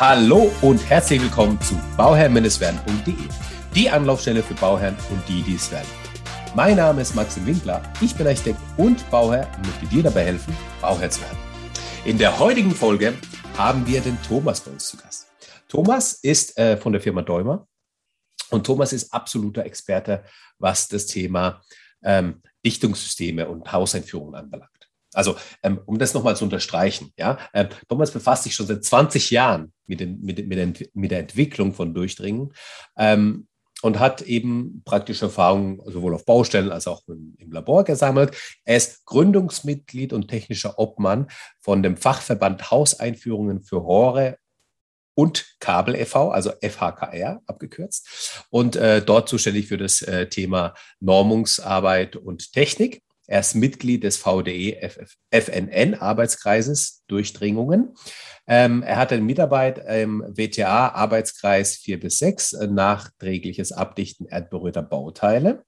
Hallo und herzlich willkommen zu bauherrn-werden.de, die Anlaufstelle für Bauherren und die, die es werden. Mein Name ist Maxim Winkler, ich bin Architekt und Bauherr und möchte dir dabei helfen, Bauherr zu werden. In der heutigen Folge haben wir den Thomas bei uns zu Gast. Thomas ist äh, von der Firma Däumer und Thomas ist absoluter Experte, was das Thema ähm, Dichtungssysteme und Hauseinführungen anbelangt. Also, ähm, um das nochmal zu unterstreichen, ja, ähm, Thomas befasst sich schon seit 20 Jahren mit, den, mit, mit, mit der Entwicklung von Durchdringen ähm, und hat eben praktische Erfahrungen sowohl auf Baustellen als auch im, im, Labor gesammelt. Er ist Gründungsmitglied und technischer Obmann von dem Fachverband Hauseinführungen für Rohre und Kabel e.V., also FHKR abgekürzt, und äh, dort zuständig für das äh, Thema Normungsarbeit und Technik. Er ist Mitglied des VDE FNN Arbeitskreises Durchdringungen. Ähm, er hatte Mitarbeit im WTA Arbeitskreis 4 bis 6, äh, nachträgliches Abdichten erdberührter Bauteile.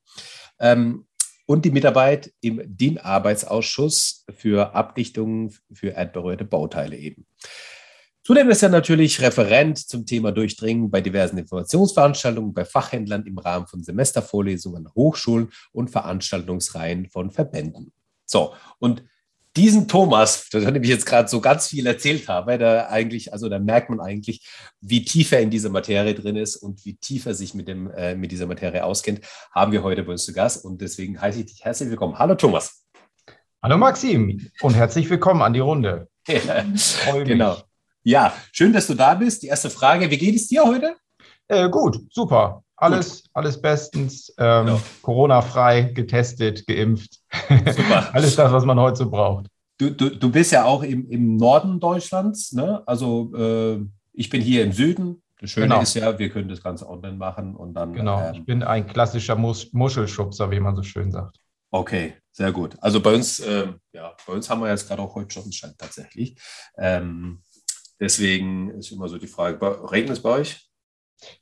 Ähm, und die Mitarbeit im DIN-Arbeitsausschuss für Abdichtungen für erdberührte Bauteile eben. Zudem ist er natürlich Referent zum Thema Durchdringen bei diversen Informationsveranstaltungen, bei Fachhändlern im Rahmen von Semestervorlesungen an Hochschulen und Veranstaltungsreihen von Verbänden. So, und diesen Thomas, von dem ich jetzt gerade so ganz viel erzählt habe, da eigentlich, also da merkt man eigentlich, wie tief er in dieser Materie drin ist und wie tief er sich mit, dem, äh, mit dieser Materie auskennt, haben wir heute bei uns zu Gast. Und deswegen heiße ich dich herzlich willkommen. Hallo Thomas. Hallo Maxim und herzlich willkommen an die Runde. Ja, genau. Ja, schön, dass du da bist. Die erste Frage, wie geht es dir heute? Äh, gut, super. Alles, gut. alles bestens. Ähm, genau. Corona-frei, getestet, geimpft. Super. alles das, was man heute so braucht. Du, du, du bist ja auch im, im Norden Deutschlands. Ne? Also äh, ich bin hier im Süden. Das Schöne genau. ist ja, wir können das Ganze online machen und dann. Genau, ähm, ich bin ein klassischer Mus Muschelschubser, wie man so schön sagt. Okay, sehr gut. Also bei uns, äh, ja, bei uns haben wir jetzt gerade auch heute Sonnenschein tatsächlich. Ähm, Deswegen ist immer so die Frage, regnet es bei euch?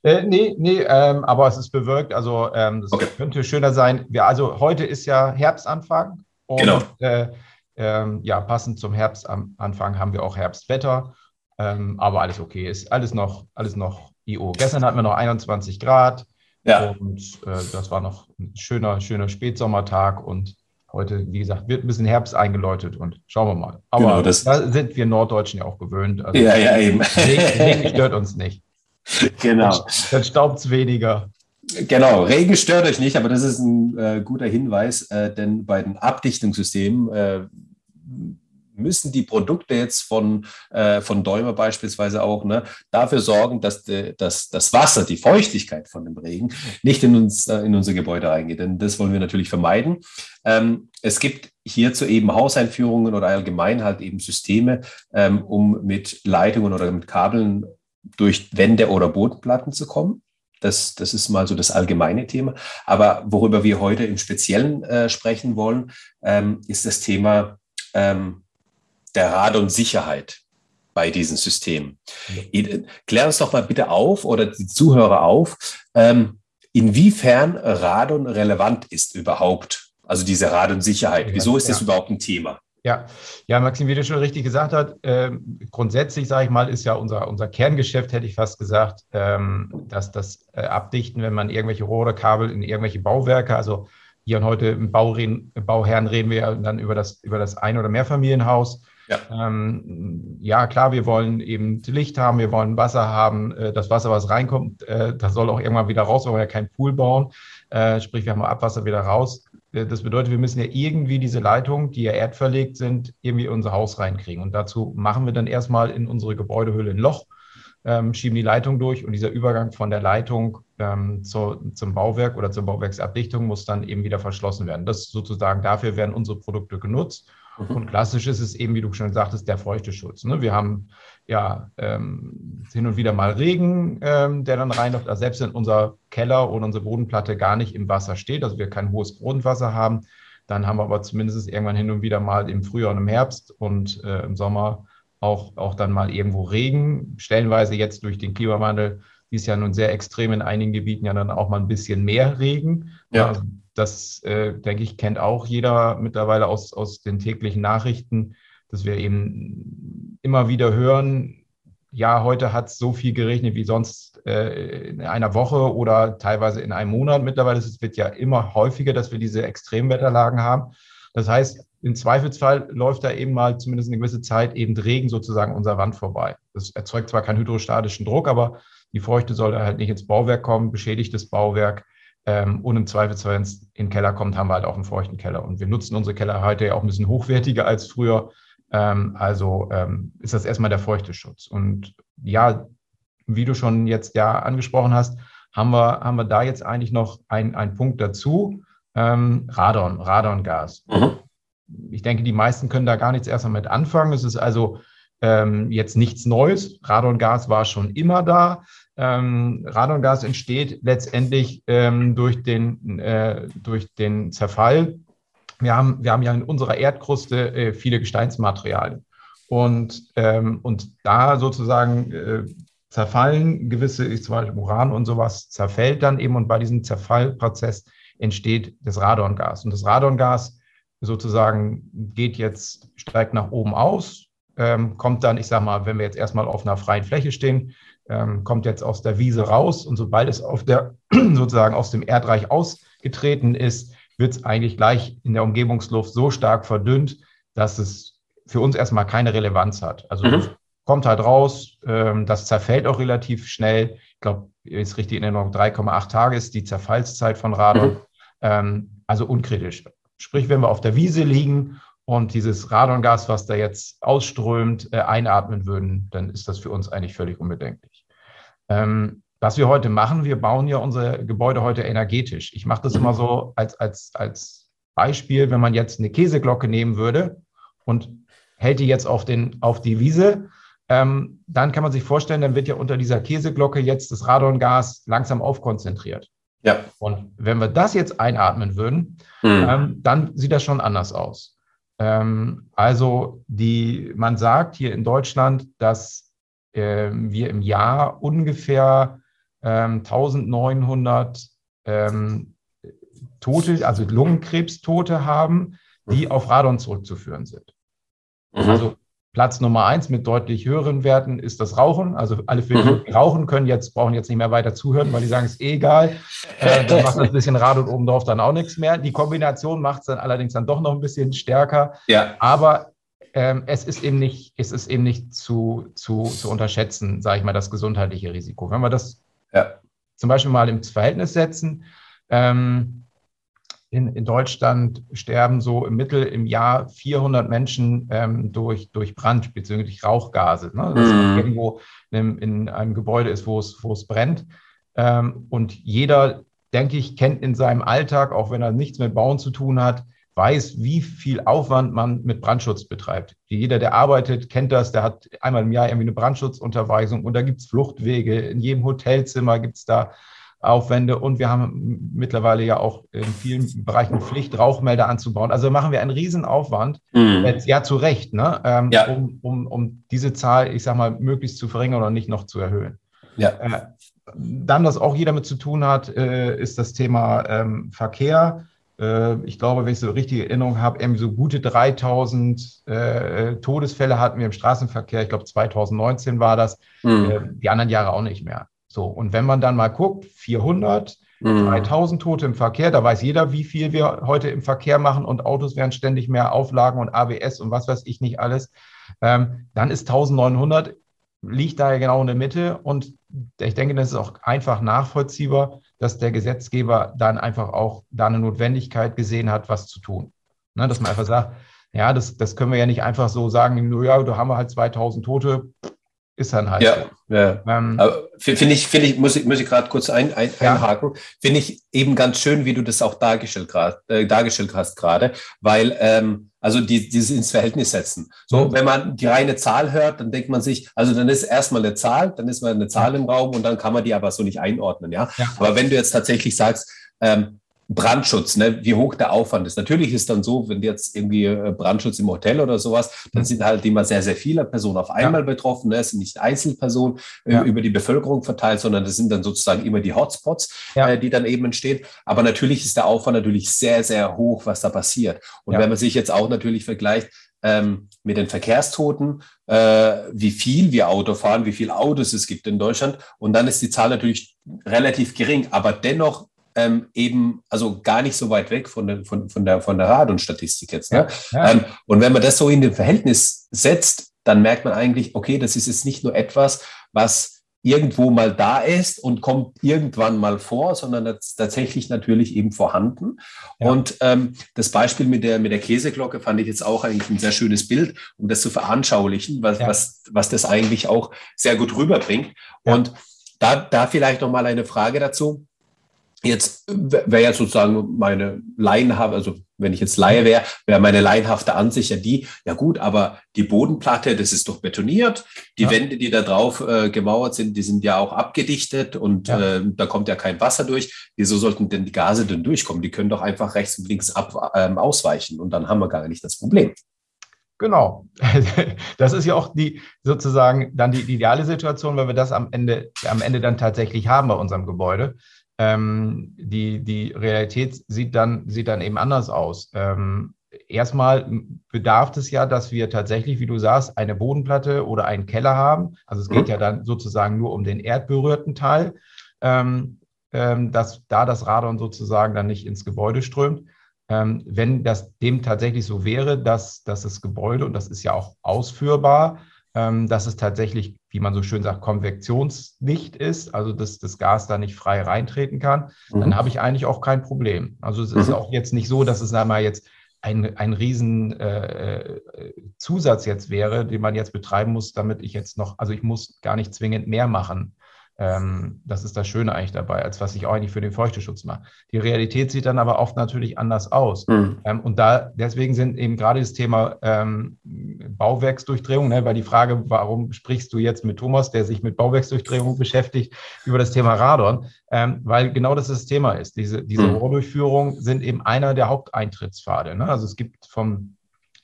Äh, nee, nee, ähm, aber es ist bewölkt. Also ähm, das okay. könnte schöner sein. Wir, also heute ist ja Herbstanfang. Und, genau. Äh, ähm, ja, passend zum Herbstanfang haben wir auch Herbstwetter. Ähm, aber alles okay, ist alles noch, alles noch IO. Gestern hatten wir noch 21 Grad. Ja. Und äh, das war noch ein schöner, schöner Spätsommertag und Heute, wie gesagt, wird ein bisschen Herbst eingeläutet und schauen wir mal. Aber genau, das da sind wir Norddeutschen ja auch gewöhnt. Also ja, ja, eben. Regen, stört uns nicht. Genau. Dann staubt es weniger. Genau, Regen stört euch nicht, aber das ist ein äh, guter Hinweis, äh, denn bei den Abdichtungssystemen äh, müssen die Produkte jetzt von, äh, von Däumer beispielsweise auch ne, dafür sorgen, dass, de, dass das Wasser, die Feuchtigkeit von dem Regen nicht in, uns, äh, in unser Gebäude reingeht. Denn das wollen wir natürlich vermeiden. Ähm, es gibt hierzu eben Hauseinführungen oder allgemein halt eben Systeme, ähm, um mit Leitungen oder mit Kabeln durch Wände oder Bodenplatten zu kommen. Das, das ist mal so das allgemeine Thema. Aber worüber wir heute im Speziellen äh, sprechen wollen, ähm, ist das Thema ähm, der Radon-Sicherheit bei diesen Systemen. Klär uns doch mal bitte auf oder die Zuhörer auf, ähm, inwiefern Radon relevant ist überhaupt. Also diese Radon-Sicherheit. Wieso ist ja. das überhaupt ein Thema? Ja, ja, Maxim, wie du schon richtig gesagt hast, äh, grundsätzlich, sage ich mal, ist ja unser, unser Kerngeschäft, hätte ich fast gesagt, ähm, dass das äh, Abdichten, wenn man irgendwelche Rohre, Kabel in irgendwelche Bauwerke, also hier und heute im Bauherren, Bauherren reden wir dann über das, über das Ein- oder Mehrfamilienhaus, ja. Ähm, ja, klar, wir wollen eben Licht haben, wir wollen Wasser haben. Äh, das Wasser, was reinkommt, äh, das soll auch irgendwann wieder raus, weil wir ja keinen Pool bauen. Äh, sprich, wir haben Abwasser wieder raus. Das bedeutet, wir müssen ja irgendwie diese Leitungen, die ja erdverlegt sind, irgendwie in unser Haus reinkriegen. Und dazu machen wir dann erstmal in unsere Gebäudehülle ein Loch, ähm, schieben die Leitung durch und dieser Übergang von der Leitung ähm, zu, zum Bauwerk oder zur Bauwerksabdichtung muss dann eben wieder verschlossen werden. Das sozusagen, dafür werden unsere Produkte genutzt. Mhm. Und klassisch ist es eben, wie du schon sagtest, der Feuchteschutz. Ne? Wir haben ja ähm, hin und wieder mal Regen, ähm, der dann reinläuft. Also selbst wenn unser Keller oder unsere Bodenplatte gar nicht im Wasser steht, also wir kein hohes Grundwasser haben, dann haben wir aber zumindest irgendwann hin und wieder mal im Frühjahr und im Herbst und äh, im Sommer auch, auch dann mal irgendwo Regen. Stellenweise jetzt durch den Klimawandel ist ja nun sehr extrem in einigen Gebieten ja dann auch mal ein bisschen mehr Regen. Ja. Also das, äh, denke ich, kennt auch jeder mittlerweile aus, aus den täglichen Nachrichten, dass wir eben immer wieder hören, ja, heute hat es so viel geregnet wie sonst äh, in einer Woche oder teilweise in einem Monat. Mittlerweile es wird ja immer häufiger, dass wir diese Extremwetterlagen haben. Das heißt, im Zweifelsfall läuft da eben mal zumindest eine gewisse Zeit eben Regen sozusagen unserer Wand vorbei. Das erzeugt zwar keinen hydrostatischen Druck, aber die Feuchte soll halt nicht ins Bauwerk kommen, beschädigt das Bauwerk. Ähm, und im Zweifelsfall, wenn es in den Keller kommt, haben wir halt auch einen feuchten Keller. Und wir nutzen unsere Keller heute ja auch ein bisschen hochwertiger als früher. Ähm, also ähm, ist das erstmal der feuchte Schutz. Und ja, wie du schon jetzt ja angesprochen hast, haben wir, haben wir da jetzt eigentlich noch einen Punkt dazu. Radon, Radongas. Mhm. Ich denke, die meisten können da gar nichts erstmal mit anfangen. Es ist also jetzt nichts Neues. Radongas war schon immer da. Ähm, Radongas entsteht letztendlich ähm, durch, den, äh, durch den Zerfall. Wir haben, wir haben ja in unserer Erdkruste äh, viele Gesteinsmaterialien. Und, ähm, und da sozusagen äh, zerfallen gewisse, zum Beispiel Uran und sowas, zerfällt dann eben und bei diesem Zerfallprozess entsteht das Radongas. Und das Radongas sozusagen geht jetzt, steigt nach oben aus, ähm, kommt dann, ich sage mal, wenn wir jetzt erstmal auf einer freien Fläche stehen, ähm, kommt jetzt aus der Wiese raus und sobald es auf der, sozusagen aus dem Erdreich ausgetreten ist, wird es eigentlich gleich in der Umgebungsluft so stark verdünnt, dass es für uns erstmal keine Relevanz hat. Also mhm. kommt halt raus, ähm, das zerfällt auch relativ schnell. Ich glaube, ist richtig in Erinnerung, 3,8 Tage ist die Zerfallszeit von Radon. Mhm. Ähm, also unkritisch. Sprich, wenn wir auf der Wiese liegen und dieses Radongas, was da jetzt ausströmt, äh, einatmen würden, dann ist das für uns eigentlich völlig unbedenklich. Ähm, was wir heute machen, wir bauen ja unsere Gebäude heute energetisch. Ich mache das immer so als, als, als Beispiel, wenn man jetzt eine Käseglocke nehmen würde und hält die jetzt auf, den, auf die Wiese, ähm, dann kann man sich vorstellen, dann wird ja unter dieser Käseglocke jetzt das Radongas langsam aufkonzentriert. Ja. Und wenn wir das jetzt einatmen würden, mhm. ähm, dann sieht das schon anders aus. Ähm, also die, man sagt hier in Deutschland, dass äh, wir im Jahr ungefähr ähm, 1900 ähm, Tote, also Lungenkrebstote haben, die mhm. auf Radon zurückzuführen sind. Mhm. Also Platz Nummer eins mit deutlich höheren Werten ist das Rauchen. Also alle, für die mhm. rauchen können, jetzt brauchen jetzt nicht mehr weiter zuhören, weil die sagen, es ist eh egal. Äh, dann macht das ein bisschen Rad und obendrauf dann auch nichts mehr. Die Kombination macht es dann allerdings dann doch noch ein bisschen stärker. Ja. Aber ähm, es ist eben nicht, es ist eben nicht zu, zu, zu unterschätzen, sage ich mal, das gesundheitliche Risiko. Wenn wir das ja. zum Beispiel mal ins Verhältnis setzen, ähm, in, in Deutschland sterben so im Mittel im Jahr 400 Menschen ähm, durch, durch Brand bzw. Rauchgase. Ne? Dass mm. irgendwo in, in, einem Gebäude ist, wo es, wo es brennt. Ähm, und jeder, denke ich, kennt in seinem Alltag, auch wenn er nichts mit Bauen zu tun hat, weiß, wie viel Aufwand man mit Brandschutz betreibt. Jeder, der arbeitet, kennt das, der hat einmal im Jahr irgendwie eine Brandschutzunterweisung und da gibt es Fluchtwege. In jedem Hotelzimmer gibt es da Aufwände und wir haben mittlerweile ja auch in vielen Bereichen Pflicht, Rauchmelder anzubauen. Also machen wir einen Riesenaufwand, mhm. jetzt, ja zu Recht, ne? Ähm, ja. Um, um, um diese Zahl, ich sag mal, möglichst zu verringern oder nicht noch zu erhöhen. Ja. Äh, dann, was auch jeder mit zu tun hat, äh, ist das Thema ähm, Verkehr. Äh, ich glaube, wenn ich so richtige Erinnerung habe, irgendwie so gute 3000 äh, Todesfälle hatten wir im Straßenverkehr. Ich glaube, 2019 war das. Mhm. Äh, die anderen Jahre auch nicht mehr. So, und wenn man dann mal guckt, 400, mhm. 3000 Tote im Verkehr, da weiß jeder, wie viel wir heute im Verkehr machen und Autos werden ständig mehr Auflagen und ABS und was weiß ich nicht alles. Ähm, dann ist 1900, liegt da ja genau in der Mitte und ich denke, das ist auch einfach nachvollziehbar, dass der Gesetzgeber dann einfach auch da eine Notwendigkeit gesehen hat, was zu tun. Ne, dass man einfach sagt, ja, das, das können wir ja nicht einfach so sagen, nur ja, da haben wir halt 2000 Tote, ist dann halt. Ja, ja. Ähm, finde ich, finde ich, muss ich, muss ich gerade kurz ein, ein, ja. einhaken. Finde ich eben ganz schön, wie du das auch dargestellt, grad, äh, dargestellt hast gerade, weil ähm, also die, dieses ins Verhältnis setzen. So, mhm. wenn man die reine Zahl hört, dann denkt man sich, also dann ist erstmal eine Zahl, dann ist mal eine Zahl im Raum und dann kann man die aber so nicht einordnen, ja. ja. Aber wenn du jetzt tatsächlich sagst, ähm, Brandschutz, ne, wie hoch der Aufwand ist. Natürlich ist dann so, wenn jetzt irgendwie äh, Brandschutz im Hotel oder sowas, dann mhm. sind halt immer sehr, sehr viele Personen auf einmal ja. betroffen. Ne? Es sind nicht Einzelpersonen äh, ja. über die Bevölkerung verteilt, sondern das sind dann sozusagen immer die Hotspots, ja. äh, die dann eben entstehen. Aber natürlich ist der Aufwand natürlich sehr, sehr hoch, was da passiert. Und wenn man sich jetzt auch natürlich vergleicht, ähm, mit den Verkehrstoten, äh, wie viel wir Auto fahren, wie viele Autos es gibt in Deutschland. Und dann ist die Zahl natürlich relativ gering, aber dennoch ähm, eben, also gar nicht so weit weg von, den, von, von der, von der Radon-Statistik jetzt. Ne? Ja, ja. Ähm, und wenn man das so in den Verhältnis setzt, dann merkt man eigentlich, okay, das ist jetzt nicht nur etwas, was irgendwo mal da ist und kommt irgendwann mal vor, sondern das tatsächlich natürlich eben vorhanden. Ja. Und ähm, das Beispiel mit der, mit der Käseglocke fand ich jetzt auch eigentlich ein sehr schönes Bild, um das zu veranschaulichen, was, ja. was, was das eigentlich auch sehr gut rüberbringt. Ja. Und da, da vielleicht noch mal eine Frage dazu. Jetzt wäre ja sozusagen meine laienhafte, also wenn ich jetzt Laie wäre, wäre meine laienhafte Ansicht ja die, ja gut, aber die Bodenplatte, das ist doch betoniert. Die ja. Wände, die da drauf äh, gemauert sind, die sind ja auch abgedichtet und ja. äh, da kommt ja kein Wasser durch. Wieso sollten denn die Gase denn durchkommen? Die können doch einfach rechts und links ab, ähm, ausweichen und dann haben wir gar nicht das Problem. Genau. Das ist ja auch die sozusagen dann die, die ideale Situation, weil wir das am Ende, am Ende dann tatsächlich haben bei unserem Gebäude. Ähm, die, die Realität sieht dann, sieht dann eben anders aus. Ähm, erstmal bedarf es ja, dass wir tatsächlich, wie du sagst, eine Bodenplatte oder einen Keller haben. Also es geht mhm. ja dann sozusagen nur um den erdberührten Teil, ähm, ähm, dass da das Radon sozusagen dann nicht ins Gebäude strömt. Ähm, wenn das dem tatsächlich so wäre, dass, dass das Gebäude, und das ist ja auch ausführbar, ähm, dass es tatsächlich, wie man so schön sagt, konvektionsdicht ist, also dass das Gas da nicht frei reintreten kann, mhm. dann habe ich eigentlich auch kein Problem. Also es mhm. ist auch jetzt nicht so, dass es einmal jetzt ein, ein riesen äh, äh, Zusatz jetzt wäre, den man jetzt betreiben muss, damit ich jetzt noch, also ich muss gar nicht zwingend mehr machen, ähm, das ist das Schöne eigentlich dabei, als was ich auch eigentlich für den Feuchteschutz mache. Die Realität sieht dann aber oft natürlich anders aus. Mhm. Ähm, und da deswegen sind eben gerade das Thema ähm, Bauwerksdurchdrehung, ne, weil die Frage, warum sprichst du jetzt mit Thomas, der sich mit Bauwerksdurchdrehung beschäftigt, über das Thema Radon, ähm, weil genau das das Thema ist. Diese, diese mhm. Rohrdurchführung sind eben einer der Haupteintrittspfade. Ne? Also es gibt vom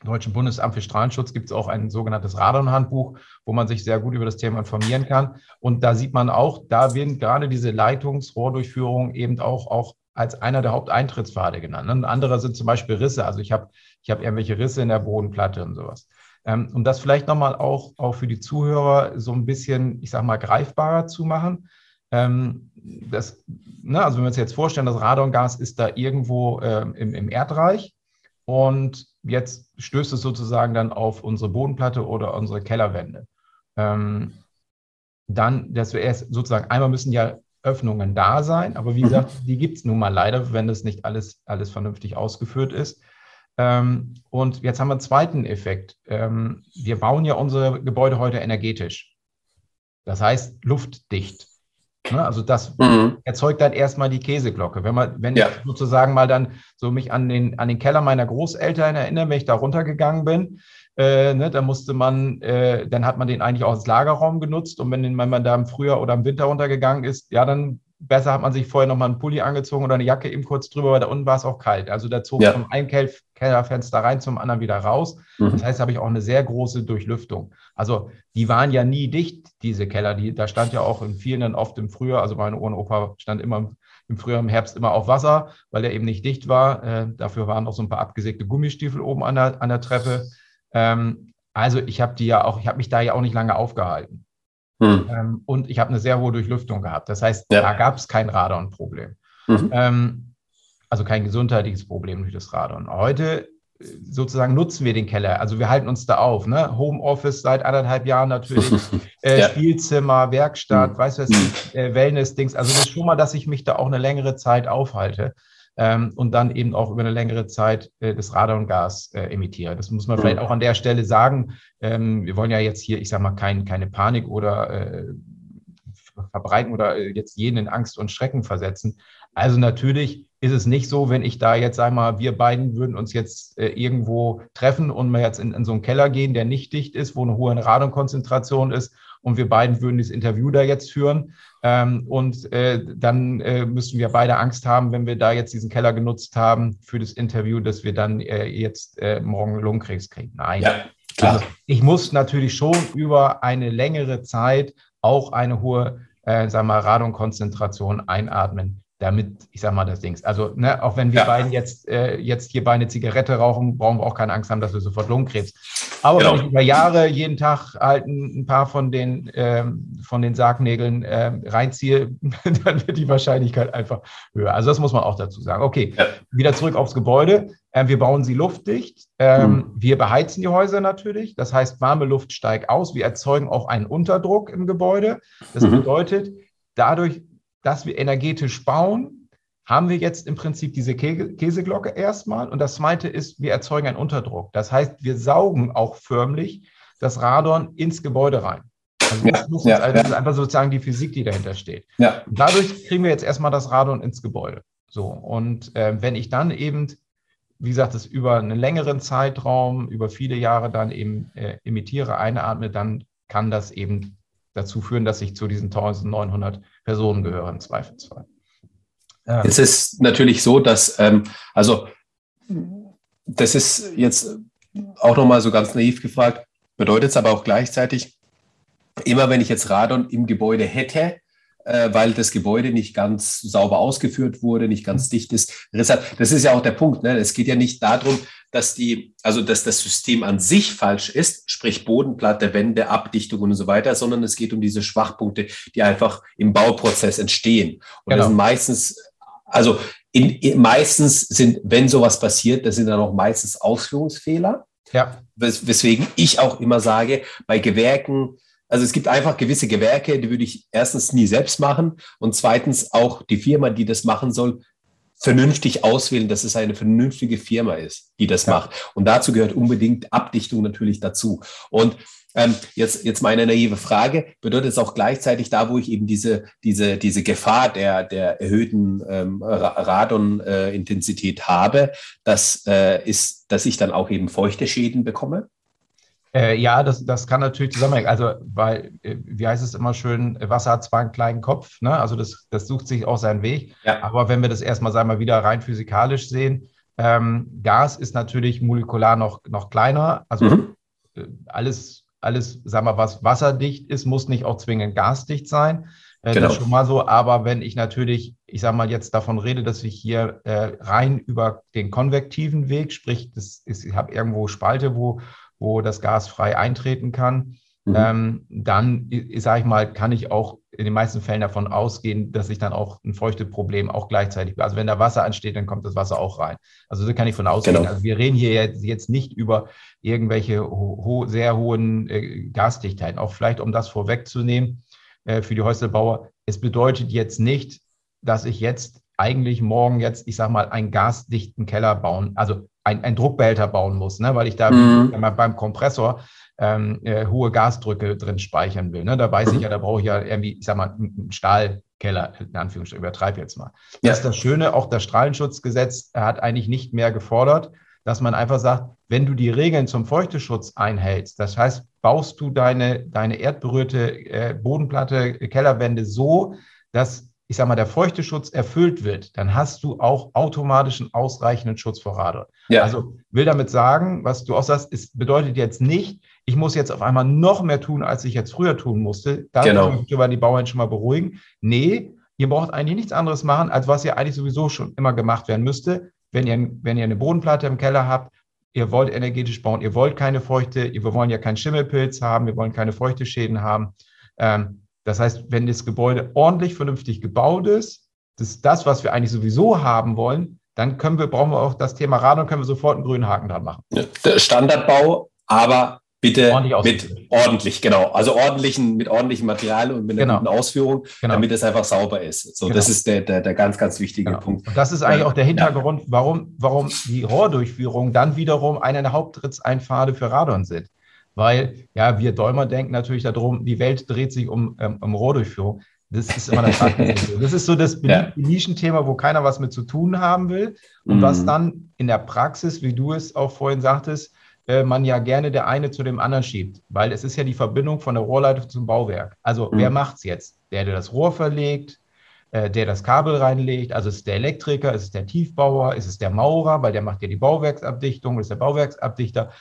Deutschen Bundesamt für Strahlenschutz gibt es auch ein sogenanntes Radon-Handbuch, wo man sich sehr gut über das Thema informieren kann. Und da sieht man auch, da werden gerade diese Leitungsrohrdurchführungen eben auch, auch als einer der Haupteintrittspfade genannt. Und andere sind zum Beispiel Risse. Also ich habe ich hab irgendwelche Risse in der Bodenplatte und sowas. Ähm, um das vielleicht nochmal auch, auch für die Zuhörer so ein bisschen, ich sag mal, greifbarer zu machen. Ähm, das, ne, also wenn wir uns jetzt vorstellen, das Radongas ist da irgendwo ähm, im, im Erdreich und jetzt stößt es sozusagen dann auf unsere Bodenplatte oder unsere Kellerwände. Ähm, dann, dass wir erst sozusagen, einmal müssen ja Öffnungen da sein, aber wie mhm. gesagt, die gibt es nun mal leider, wenn das nicht alles, alles vernünftig ausgeführt ist. Ähm, und jetzt haben wir einen zweiten Effekt. Ähm, wir bauen ja unsere Gebäude heute energetisch. Das heißt luftdicht. Ne? Also das mhm. erzeugt dann erstmal die Käseglocke. Wenn man, wenn ja. ich sozusagen mal dann so mich an den, an den Keller meiner Großeltern erinnere, wenn ich da runtergegangen bin, äh, ne, da musste man, äh, dann hat man den eigentlich auch als Lagerraum genutzt. Und wenn, wenn man da im Frühjahr oder im Winter runtergegangen ist, ja, dann besser hat man sich vorher nochmal einen Pulli angezogen oder eine Jacke eben kurz drüber, weil da unten war es auch kalt. Also da zog ja. vom einen Kellerfenster rein zum anderen wieder raus. Mhm. Das heißt, da habe ich auch eine sehr große Durchlüftung. Also die waren ja nie dicht, diese Keller. Die, da stand ja auch in vielen dann oft im Frühjahr, also meine Opa stand immer im Frühjahr, im Herbst immer auf Wasser, weil er eben nicht dicht war. Äh, dafür waren auch so ein paar abgesägte Gummistiefel oben an der, an der Treppe. Ähm, also ich habe die ja auch, ich habe mich da ja auch nicht lange aufgehalten. Hm. Ähm, und ich habe eine sehr hohe Durchlüftung gehabt. Das heißt, ja. da gab es kein Radon-Problem. Mhm. Ähm, also kein gesundheitliches Problem durch das Radon. Heute äh, sozusagen nutzen wir den Keller. Also wir halten uns da auf. Ne? Homeoffice seit anderthalb Jahren natürlich, äh, ja. Spielzimmer, Werkstatt, mhm. weiß was, äh, Wellness-Dings. Also das ist schon mal, dass ich mich da auch eine längere Zeit aufhalte ähm, und dann eben auch über eine längere Zeit äh, das Radongas äh, emittiere. Das muss man vielleicht auch an der Stelle sagen. Ähm, wir wollen ja jetzt hier, ich sage mal, kein, keine Panik oder äh, verbreiten oder äh, jetzt jeden in Angst und Schrecken versetzen. Also natürlich ist es nicht so, wenn ich da jetzt einmal, wir beiden würden uns jetzt äh, irgendwo treffen und mal jetzt in, in, so einen Keller gehen, der nicht dicht ist, wo eine hohe Radonkonzentration ist und wir beiden würden das Interview da jetzt führen. Ähm, und äh, dann äh, müssen wir beide Angst haben, wenn wir da jetzt diesen Keller genutzt haben für das Interview, dass wir dann äh, jetzt äh, morgen Lungenkrebs kriegen. Nein. Ja, klar. Also ich muss natürlich schon über eine längere Zeit auch eine hohe, äh, wir mal, Radonkonzentration einatmen. damit, ich sag mal, das Ding. Also, ne, auch wenn wir ja. beiden jetzt, äh, jetzt hier bei eine Zigarette rauchen, brauchen wir auch keine Angst haben, dass wir sofort Lungenkrebs. Aber genau. wenn ich über Jahre jeden Tag halt ein, paar von den, ähm, von den Sargnägeln äh, reinziehe, dann wird die Wahrscheinlichkeit einfach höher. Also, das muss man auch dazu sagen. Okay, ja. wieder zurück aufs Gebäude. Ähm, wir bauen sie luftdicht. Ähm, mhm. Wir beheizen die Häuser natürlich. Das heißt, warme Luft steigt aus. Wir erzeugen auch einen Unterdruck im Gebäude. Das mhm. bedeutet, dadurch dass wir energetisch bauen, haben wir jetzt im Prinzip diese Käseglocke erstmal. Und das zweite ist, wir erzeugen einen Unterdruck. Das heißt, wir saugen auch förmlich das Radon ins Gebäude rein. Also das, ja, ja, das ist einfach sozusagen die Physik, die dahinter steht. Ja. Und dadurch kriegen wir jetzt erstmal das Radon ins Gebäude. So, und äh, wenn ich dann eben, wie gesagt, das über einen längeren Zeitraum, über viele Jahre dann eben äh, emittiere, einatme, dann kann das eben dazu führen, dass ich zu diesen 1900 Personen gehöre im Zweifelsfall. Ja. Es ist natürlich so, dass, ähm, also das ist jetzt auch nochmal so ganz naiv gefragt, bedeutet es aber auch gleichzeitig, immer wenn ich jetzt Radon im Gebäude hätte, äh, weil das Gebäude nicht ganz sauber ausgeführt wurde, nicht ganz dicht ist. Das ist ja auch der Punkt. Ne? Es geht ja nicht darum, dass die, also dass das System an sich falsch ist, sprich Bodenplatte, Wände, Abdichtung und so weiter, sondern es geht um diese Schwachpunkte, die einfach im Bauprozess entstehen. Und genau. das sind meistens, also in, in, meistens sind, wenn sowas passiert, das sind dann auch meistens Ausführungsfehler. Ja. Wes weswegen ich auch immer sage, bei Gewerken, also es gibt einfach gewisse Gewerke, die würde ich erstens nie selbst machen und zweitens auch die Firma, die das machen soll, vernünftig auswählen, dass es eine vernünftige Firma ist, die das ja. macht. Und dazu gehört unbedingt Abdichtung natürlich dazu. Und ähm, jetzt, jetzt meine naive Frage, bedeutet es auch gleichzeitig da, wo ich eben diese, diese, diese Gefahr der, der erhöhten ähm, Radon-Intensität äh, habe, dass, äh, ist, dass ich dann auch eben feuchte Schäden bekomme? Äh, ja, das, das kann natürlich zusammenhängen. Also, weil, äh, wie heißt es immer schön, Wasser hat zwar einen kleinen Kopf, ne? also das, das sucht sich auch seinen Weg. Ja. Aber wenn wir das erstmal, sagen wir wieder rein physikalisch sehen, ähm, Gas ist natürlich molekular noch, noch kleiner. Also mhm. Äh, alles, alles, sagen wir, was wasserdicht ist, muss nicht auch zwingend gasdicht sein. Äh, genau. Das schon mal so. Aber wenn ich natürlich, ich sage mal, jetzt davon rede, dass ich hier äh, rein über den konvektiven Weg, sprich, das ist, ich habe irgendwo Spalte, wo wo das Gas frei eintreten kann, mhm. ähm, dann, sage ich mal, kann ich auch in den meisten Fällen davon ausgehen, dass ich dann auch ein Feuchteproblem auch gleichzeitig, also wenn da Wasser ansteht, dann kommt das Wasser auch rein. Also so kann ich von ausgehen. Genau. Also wir reden hier jetzt, jetzt nicht über irgendwelche ho sehr hohen äh, Gasdichtheiten. Auch vielleicht, um das vorwegzunehmen äh, für die Häuslebauer, es bedeutet jetzt nicht, dass ich jetzt eigentlich morgen jetzt, ich sage mal, einen gasdichten Keller bauen, also ein, ein Druckbehälter bauen muss, ne? weil ich da mhm. beim Kompressor ähm, äh, hohe Gasdrücke drin speichern will. Ne? Da weiß ich ja, da brauche ich ja irgendwie, ich sag mal, einen Stahlkeller, in Anführungsstrichen, übertreibe jetzt mal. Ja. Das ist das Schöne, auch das Strahlenschutzgesetz hat eigentlich nicht mehr gefordert, dass man einfach sagt, wenn du die Regeln zum Feuchteschutz einhältst, das heißt, baust du deine, deine erdberührte äh, Bodenplatte, Kellerwände so, dass ich sage mal, der Feuchteschutz erfüllt wird, dann hast du auch automatisch einen ausreichenden Schutz vor Radon. Ja. Also will damit sagen, was du auch sagst, es bedeutet jetzt nicht, ich muss jetzt auf einmal noch mehr tun, als ich jetzt früher tun musste. Da genau. kann ich über die Bauern schon mal beruhigen. Nee, ihr braucht eigentlich nichts anderes machen, als was ja eigentlich sowieso schon immer gemacht werden müsste. Wenn ihr, wenn ihr eine Bodenplatte im Keller habt, ihr wollt energetisch bauen, ihr wollt keine Feuchte, wir wollen ja keinen Schimmelpilz haben, wir wollen keine Feuchteschäden haben. Ähm, das heißt, wenn das Gebäude ordentlich, vernünftig gebaut ist, das ist das, was wir eigentlich sowieso haben wollen, dann können wir, brauchen wir auch das Thema Radon, können wir sofort einen grünen Haken dran machen. Standardbau, aber bitte ordentlich mit ordentlich, genau. Also ordentlichen, mit ordentlichem Material und mit einer genau. guten Ausführung, genau. damit es einfach sauber ist. So, genau. das ist der, der, der ganz, ganz wichtige genau. Punkt. Und das ist eigentlich auch der Hintergrund, warum, warum die Rohrdurchführung dann wiederum eine der Hauptrittseinpfade für Radon sind weil ja, wir Däumer denken natürlich darum, die Welt dreht sich um, ähm, um Rohrdurchführung. Das ist immer das Das ist so das beliebte ja. Nischenthema, wo keiner was mit zu tun haben will und mhm. was dann in der Praxis, wie du es auch vorhin sagtest, äh, man ja gerne der eine zu dem anderen schiebt, weil es ist ja die Verbindung von der Rohrleitung zum Bauwerk. Also mhm. wer macht es jetzt? Der, der das Rohr verlegt, äh, der das Kabel reinlegt, also ist es der Elektriker, ist es der Tiefbauer, ist es der Maurer, weil der macht ja die Bauwerksabdichtung, ist der Bauwerksabdichter.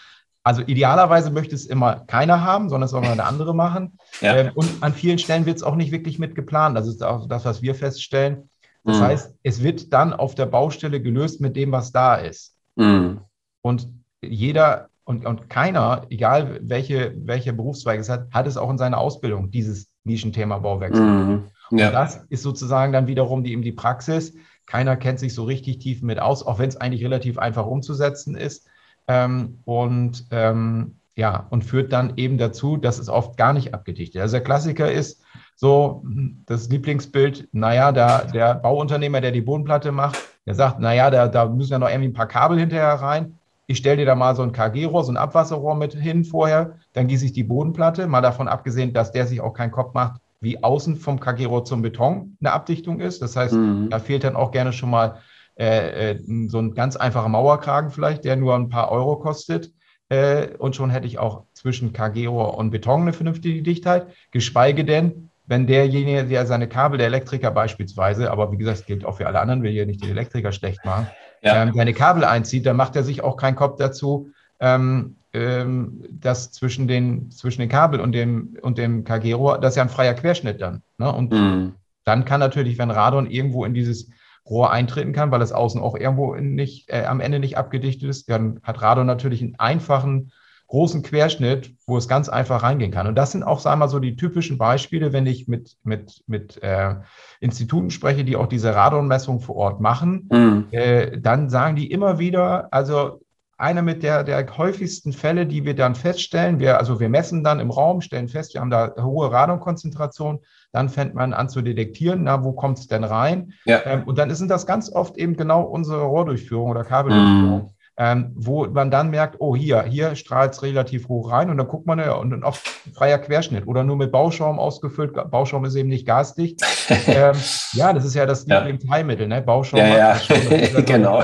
Also idealerweise möchte es immer keiner haben, sondern es soll mal eine andere machen. Ja. Ähm, und an vielen Stellen wird es auch nicht wirklich mit geplant. Das ist auch das, was wir feststellen. Das mhm. heißt, es wird dann auf der Baustelle gelöst mit dem, was da ist. Mhm. Und jeder und, und keiner, egal welche, welche Berufszweig es hat, hat es auch in seiner Ausbildung, dieses Nischenthema Bauwerksmanagement. Mhm. Ja. Und das ist sozusagen dann wiederum die, eben die Praxis. Keiner kennt sich so richtig tief mit aus, auch wenn es eigentlich relativ einfach umzusetzen ist. Ähm, und ähm, ja, und führt dann eben dazu, dass es oft gar nicht abgedichtet. Also der Klassiker ist so das Lieblingsbild, naja, der, der Bauunternehmer, der die Bodenplatte macht, der sagt, naja, da, da müssen ja noch irgendwie ein paar Kabel hinterher rein. Ich stelle dir da mal so ein KG-Rohr, so ein Abwasserrohr mit hin vorher, dann gieße ich die Bodenplatte, mal davon abgesehen, dass der sich auch keinen Kopf macht, wie außen vom KG-Rohr zum Beton eine Abdichtung ist. Das heißt, mhm. da fehlt dann auch gerne schon mal äh, äh, so ein ganz einfacher Mauerkragen vielleicht, der nur ein paar Euro kostet. Äh, und schon hätte ich auch zwischen KG-Rohr und Beton eine vernünftige Dichtheit. Geschweige denn, wenn derjenige, der seine Kabel, der Elektriker beispielsweise, aber wie gesagt, das gilt auch für alle anderen, will hier nicht den Elektriker schlecht machen, ja. ähm, seine Kabel einzieht, dann macht er sich auch keinen Kopf dazu, ähm, ähm, dass zwischen den, zwischen den Kabel und dem, und dem KG-Rohr, das ist ja ein freier Querschnitt dann. Ne? Und mhm. dann kann natürlich, wenn Radon irgendwo in dieses Rohr eintreten kann, weil es außen auch irgendwo nicht, äh, am Ende nicht abgedichtet ist, dann hat Radon natürlich einen einfachen großen Querschnitt, wo es ganz einfach reingehen kann. Und das sind auch, sagen wir mal, so die typischen Beispiele, wenn ich mit, mit, mit äh, Instituten spreche, die auch diese Radonmessung vor Ort machen, mhm. äh, dann sagen die immer wieder, also einer mit der, der häufigsten Fälle, die wir dann feststellen, wir, also wir messen dann im Raum, stellen fest, wir haben da hohe Radonkonzentration, dann fängt man an zu detektieren, na, wo kommt es denn rein? Ja. Ähm, und dann sind das ganz oft eben genau unsere Rohrdurchführung oder Kabeldurchführung. Mhm ähm, wo man dann merkt, oh hier, hier strahlt es relativ hoch rein und dann guckt man ja und dann oft freier Querschnitt oder nur mit Bauschaum ausgefüllt. Bauschaum ist eben nicht gasdicht. ähm, ja, das ist ja das ja. Lieblingsheilmittel, ne? Bauschaum. Ja, ja. Schon, genau.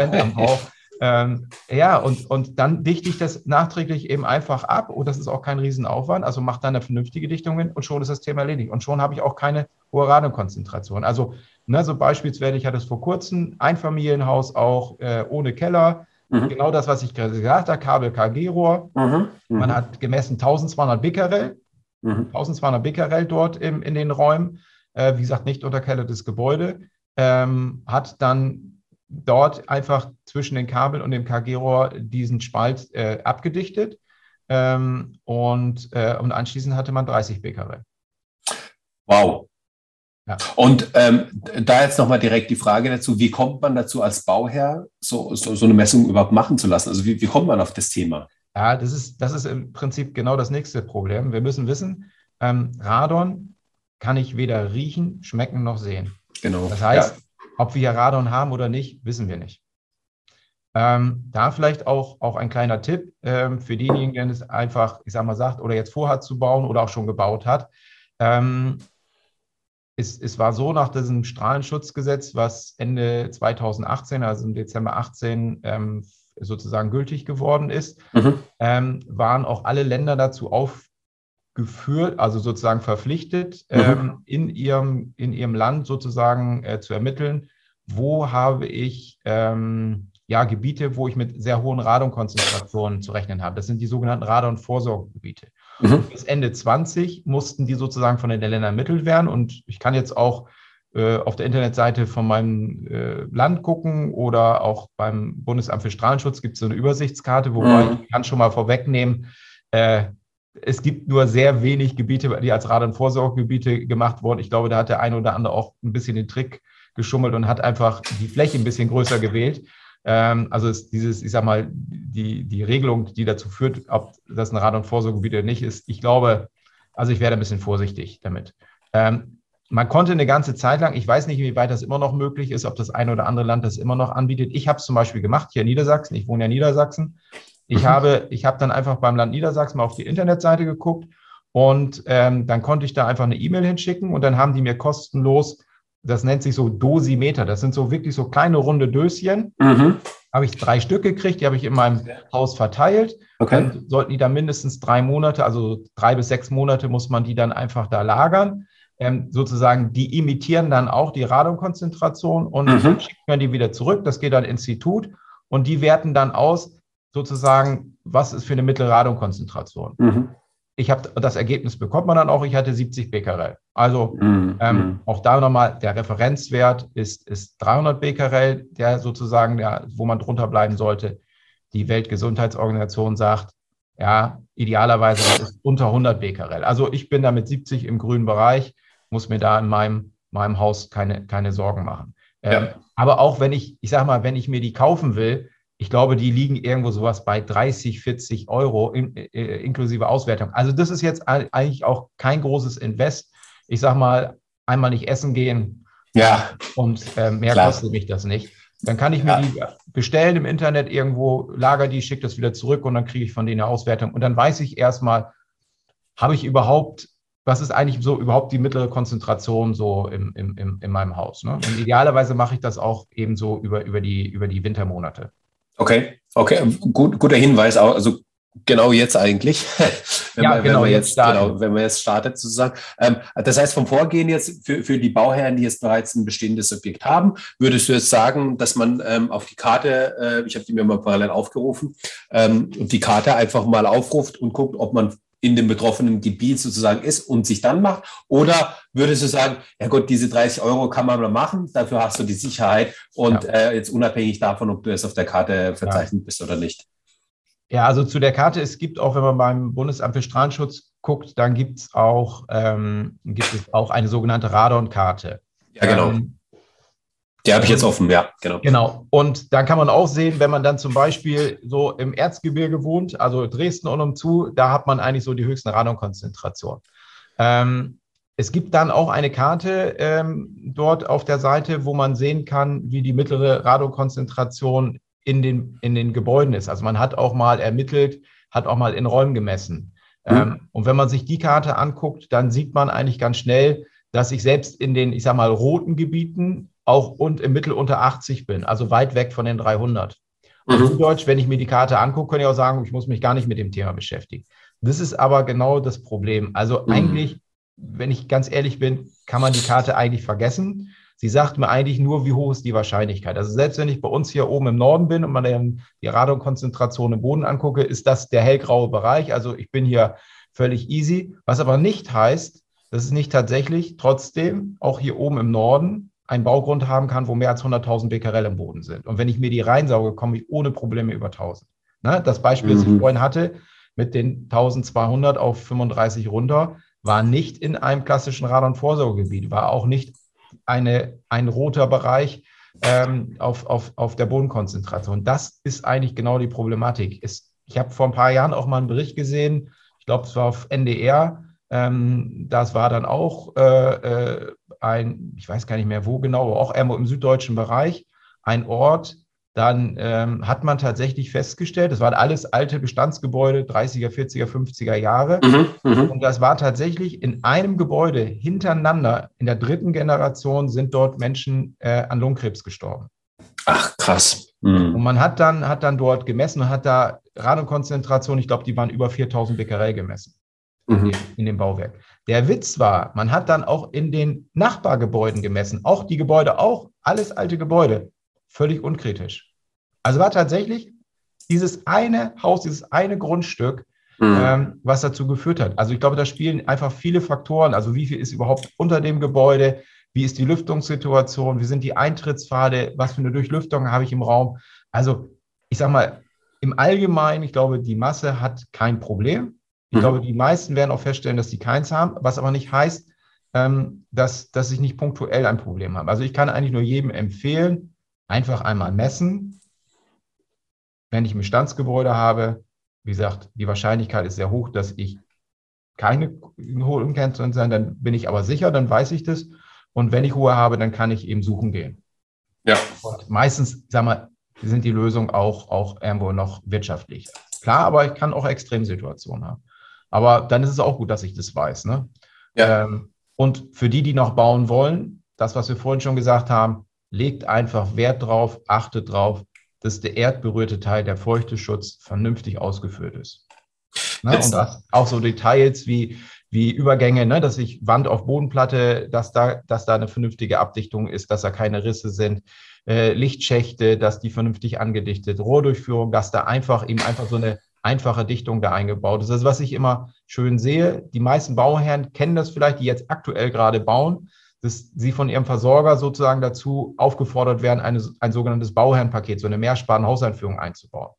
Ähm, ja, und, und dann dichte ich das nachträglich eben einfach ab und das ist auch kein Riesenaufwand. Also macht dann eine vernünftige Dichtung hin und schon ist das Thema erledigt. Und schon habe ich auch keine hohe Radonkonzentration. Also, ne, so beispielsweise, ich hatte es vor kurzem, Einfamilienhaus auch äh, ohne Keller, Mhm. Genau das, was ich gerade gesagt habe, Kabel-KG-Rohr. Mhm. Mhm. Man hat gemessen 1200 Becquerel, 1200 mhm. Becquerel dort im, in den Räumen. Äh, wie gesagt, nicht unterkellertes Gebäude. Ähm, hat dann dort einfach zwischen den Kabel und dem KG-Rohr diesen Spalt äh, abgedichtet. Ähm, und, äh, und anschließend hatte man 30 Becquerel. Wow. Ja. Und ähm, da jetzt nochmal direkt die Frage dazu, wie kommt man dazu als Bauherr, so, so, so, eine Messung überhaupt machen zu lassen? Also wie, wie kommt man auf das Thema? Ja, das ist, das ist im Prinzip genau das nächste Problem. Wir müssen wissen, ähm, Radon kann ich weder riechen, schmecken noch sehen. Genau. Das heißt, ja. Ob wir hier Radon haben oder nicht, wissen wir nicht. Ähm, da vielleicht auch, auch ein kleiner Tipp ähm, für diejenigen, der es einfach, ich sag mal, sagt oder jetzt vorhat zu bauen oder auch schon gebaut hat. Ähm, es, es war so nach diesem Strahlenschutzgesetz, was Ende 2018, also im Dezember 18, ähm, sozusagen gültig geworden ist, mhm. ähm, waren auch alle Länder dazu aufgeführt, also sozusagen verpflichtet, mhm. ähm, in, ihrem, in ihrem Land sozusagen äh, zu ermitteln, wo habe ich ähm, ja, Gebiete, wo ich mit sehr hohen Radonkonzentrationen zu rechnen habe. Das sind die sogenannten Radon-Vorsorgegebiete. Mhm. Bis Ende 20 mussten die sozusagen von den Ländern ermittelt werden. Und ich kann jetzt auch äh, auf der Internetseite von meinem äh, Land gucken oder auch beim Bundesamt für Strahlenschutz gibt es so eine Übersichtskarte, wobei mhm. ich kann schon mal vorwegnehmen, äh, es gibt nur sehr wenig Gebiete, die als Radon-Vorsorgegebiete gemacht wurden. Ich glaube, da hat der eine oder andere auch ein bisschen den Trick geschummelt und hat einfach die Fläche ein bisschen größer gewählt. Ähm, also ist dieses, ich sag mal, die, die Regelung, die dazu führt, ob das ein Rad- und Vorsorgegebiet oder nicht ist, ich glaube, also ich werde ein bisschen vorsichtig damit. Ähm, man konnte eine ganze Zeit lang, ich weiß nicht, wie weit das immer noch möglich ist, ob das eine oder andere Land das immer noch anbietet. Ich habe es zum Beispiel gemacht hier in Niedersachsen. Ich wohne ja in Niedersachsen. Ich mhm. habe, ich habe dann einfach beim Land Niedersachsen mal auf die Internetseite geguckt und ähm, dann konnte ich da einfach eine E-Mail hinschicken und dann haben die mir kostenlos das nennt sich so Dosimeter. Das sind so wirklich so kleine runde Döschen. Mhm. Habe ich drei Stück gekriegt, die habe ich in meinem Haus verteilt. Okay. Dann sollten die dann mindestens drei Monate, also drei bis sechs Monate muss man die dann einfach da lagern. Ähm, sozusagen, die imitieren dann auch die Radonkonzentration und mhm. dann schickt man die wieder zurück. Das geht dann ins Institut und die werten dann aus, sozusagen, was ist für eine Mittelradonkonzentration. Mhm ich habe das Ergebnis bekommt man dann auch, ich hatte 70 Becquerel. Also mm, ähm, mm. auch da nochmal, der Referenzwert ist, ist 300 Becquerel, der sozusagen, der, wo man drunter bleiben sollte. Die Weltgesundheitsorganisation sagt, ja, idealerweise ist unter 100 Becquerel. Also ich bin da mit 70 im grünen Bereich, muss mir da in meinem, meinem Haus keine, keine Sorgen machen. Ähm, ja. Aber auch wenn ich, ich sage mal, wenn ich mir die kaufen will, ich glaube, die liegen irgendwo sowas bei 30, 40 Euro in, äh, inklusive Auswertung. Also das ist jetzt eigentlich auch kein großes Invest. Ich sage mal, einmal nicht essen gehen ja. und äh, mehr Klar. kostet mich das nicht. Dann kann ich mir ja. die bestellen im Internet irgendwo, lager die, schicke das wieder zurück und dann kriege ich von denen eine Auswertung. Und dann weiß ich erstmal, habe ich überhaupt, was ist eigentlich so überhaupt die mittlere Konzentration so im, im, im, in meinem Haus? Ne? Und idealerweise mache ich das auch eben so über, über, die, über die Wintermonate. Okay, okay, Gut, guter Hinweis. Also genau jetzt eigentlich, wenn, ja, man, genau, wenn, man jetzt, genau, wenn man jetzt startet sozusagen. Ähm, das heißt, vom Vorgehen jetzt für, für die Bauherren, die jetzt bereits ein bestehendes Objekt haben, würdest du jetzt sagen, dass man ähm, auf die Karte, äh, ich habe die mir mal parallel aufgerufen, ähm, die Karte einfach mal aufruft und guckt, ob man in dem betroffenen Gebiet sozusagen ist und sich dann macht? Oder würdest du sagen, ja Gott, diese 30 Euro kann man mal machen, dafür hast du die Sicherheit und ja. äh, jetzt unabhängig davon, ob du jetzt auf der Karte verzeichnet ja. bist oder nicht? Ja, also zu der Karte, es gibt auch, wenn man beim Bundesamt für Strahlenschutz guckt, dann gibt es auch, ähm, gibt es auch eine sogenannte Radon-Karte. Ja, genau. Ähm, die habe ich jetzt offen, ja, genau. Genau. Und dann kann man auch sehen, wenn man dann zum Beispiel so im Erzgebirge wohnt, also Dresden und umzu, da hat man eigentlich so die höchsten Radonkonzentrationen. Ähm, es gibt dann auch eine Karte ähm, dort auf der Seite, wo man sehen kann, wie die mittlere Radonkonzentration in den, in den Gebäuden ist. Also man hat auch mal ermittelt, hat auch mal in Räumen gemessen. Mhm. Ähm, und wenn man sich die Karte anguckt, dann sieht man eigentlich ganz schnell, dass ich selbst in den, ich sag mal, roten Gebieten auch und im Mittel unter 80 bin, also weit weg von den 300. Und mhm. Deutsch, wenn ich mir die Karte angucke, kann ich auch sagen, ich muss mich gar nicht mit dem Thema beschäftigen. Das ist aber genau das Problem. Also mhm. eigentlich, wenn ich ganz ehrlich bin, kann man die Karte eigentlich vergessen. Sie sagt mir eigentlich nur, wie hoch ist die Wahrscheinlichkeit. Also selbst wenn ich bei uns hier oben im Norden bin und man die Radonkonzentration im Boden angucke, ist das der hellgraue Bereich. Also ich bin hier völlig easy. Was aber nicht heißt, dass es nicht tatsächlich trotzdem auch hier oben im Norden einen Baugrund haben kann, wo mehr als 100.000 Becquerel im Boden sind. Und wenn ich mir die reinsauge, komme ich ohne Probleme über 1000. Ne? Das Beispiel, mhm. das ich mhm. vorhin hatte, mit den 1200 auf 35 runter, war nicht in einem klassischen Radon-Vorsorgegebiet, war auch nicht eine, ein roter Bereich ähm, auf, auf, auf der Bodenkonzentration. Das ist eigentlich genau die Problematik. Es, ich habe vor ein paar Jahren auch mal einen Bericht gesehen, ich glaube, es war auf NDR, ähm, das war dann auch äh, äh, ein, ich weiß gar nicht mehr wo genau, aber auch irgendwo im süddeutschen Bereich, ein Ort, dann ähm, hat man tatsächlich festgestellt, das waren alles alte Bestandsgebäude, 30er, 40er, 50er Jahre. Mhm, mhm, und das war tatsächlich in einem Gebäude hintereinander, in der dritten Generation sind dort Menschen äh, an Lungenkrebs gestorben. Ach, krass. Mhm. Und man hat dann, hat dann dort gemessen und hat da Radonkonzentration, ich glaube, die waren über 4000 Becquerel gemessen mhm. in dem Bauwerk. Der Witz war, man hat dann auch in den Nachbargebäuden gemessen, auch die Gebäude, auch alles alte Gebäude, völlig unkritisch. Also war tatsächlich dieses eine Haus, dieses eine Grundstück, mhm. ähm, was dazu geführt hat. Also ich glaube, da spielen einfach viele Faktoren. Also wie viel ist überhaupt unter dem Gebäude? Wie ist die Lüftungssituation? Wie sind die Eintrittspfade? Was für eine Durchlüftung habe ich im Raum? Also ich sage mal, im Allgemeinen, ich glaube, die Masse hat kein Problem. Ich mhm. glaube, die meisten werden auch feststellen, dass sie keins haben, was aber nicht heißt, ähm, dass, dass ich nicht punktuell ein Problem habe. Also ich kann eigentlich nur jedem empfehlen, einfach einmal messen. Wenn ich ein Bestandsgebäude habe, wie gesagt, die Wahrscheinlichkeit ist sehr hoch, dass ich keine hohe Umkennzeichen sein, dann bin ich aber sicher, dann weiß ich das. Und wenn ich hohe habe, dann kann ich eben suchen gehen. Ja. Und meistens, sag mal, sind die Lösungen auch, auch irgendwo noch wirtschaftlich. Klar, aber ich kann auch Extremsituationen haben. Aber dann ist es auch gut, dass ich das weiß. Ne? Ja. Ähm, und für die, die noch bauen wollen, das, was wir vorhin schon gesagt haben, legt einfach Wert drauf, achtet drauf, dass der erdberührte Teil, der Feuchteschutz, vernünftig ausgeführt ist. Ne? Und das, auch so Details wie, wie Übergänge, ne? dass ich Wand auf Bodenplatte, dass da, dass da eine vernünftige Abdichtung ist, dass da keine Risse sind, äh, Lichtschächte, dass die vernünftig angedichtet, Rohrdurchführung, dass da einfach eben einfach so eine einfache Dichtung da eingebaut ist. Also was ich immer schön sehe, die meisten Bauherren kennen das vielleicht, die jetzt aktuell gerade bauen, dass sie von ihrem Versorger sozusagen dazu aufgefordert werden, eine, ein sogenanntes Bauherrenpaket, so eine Mehrsparen-Hauseinführung einzubauen.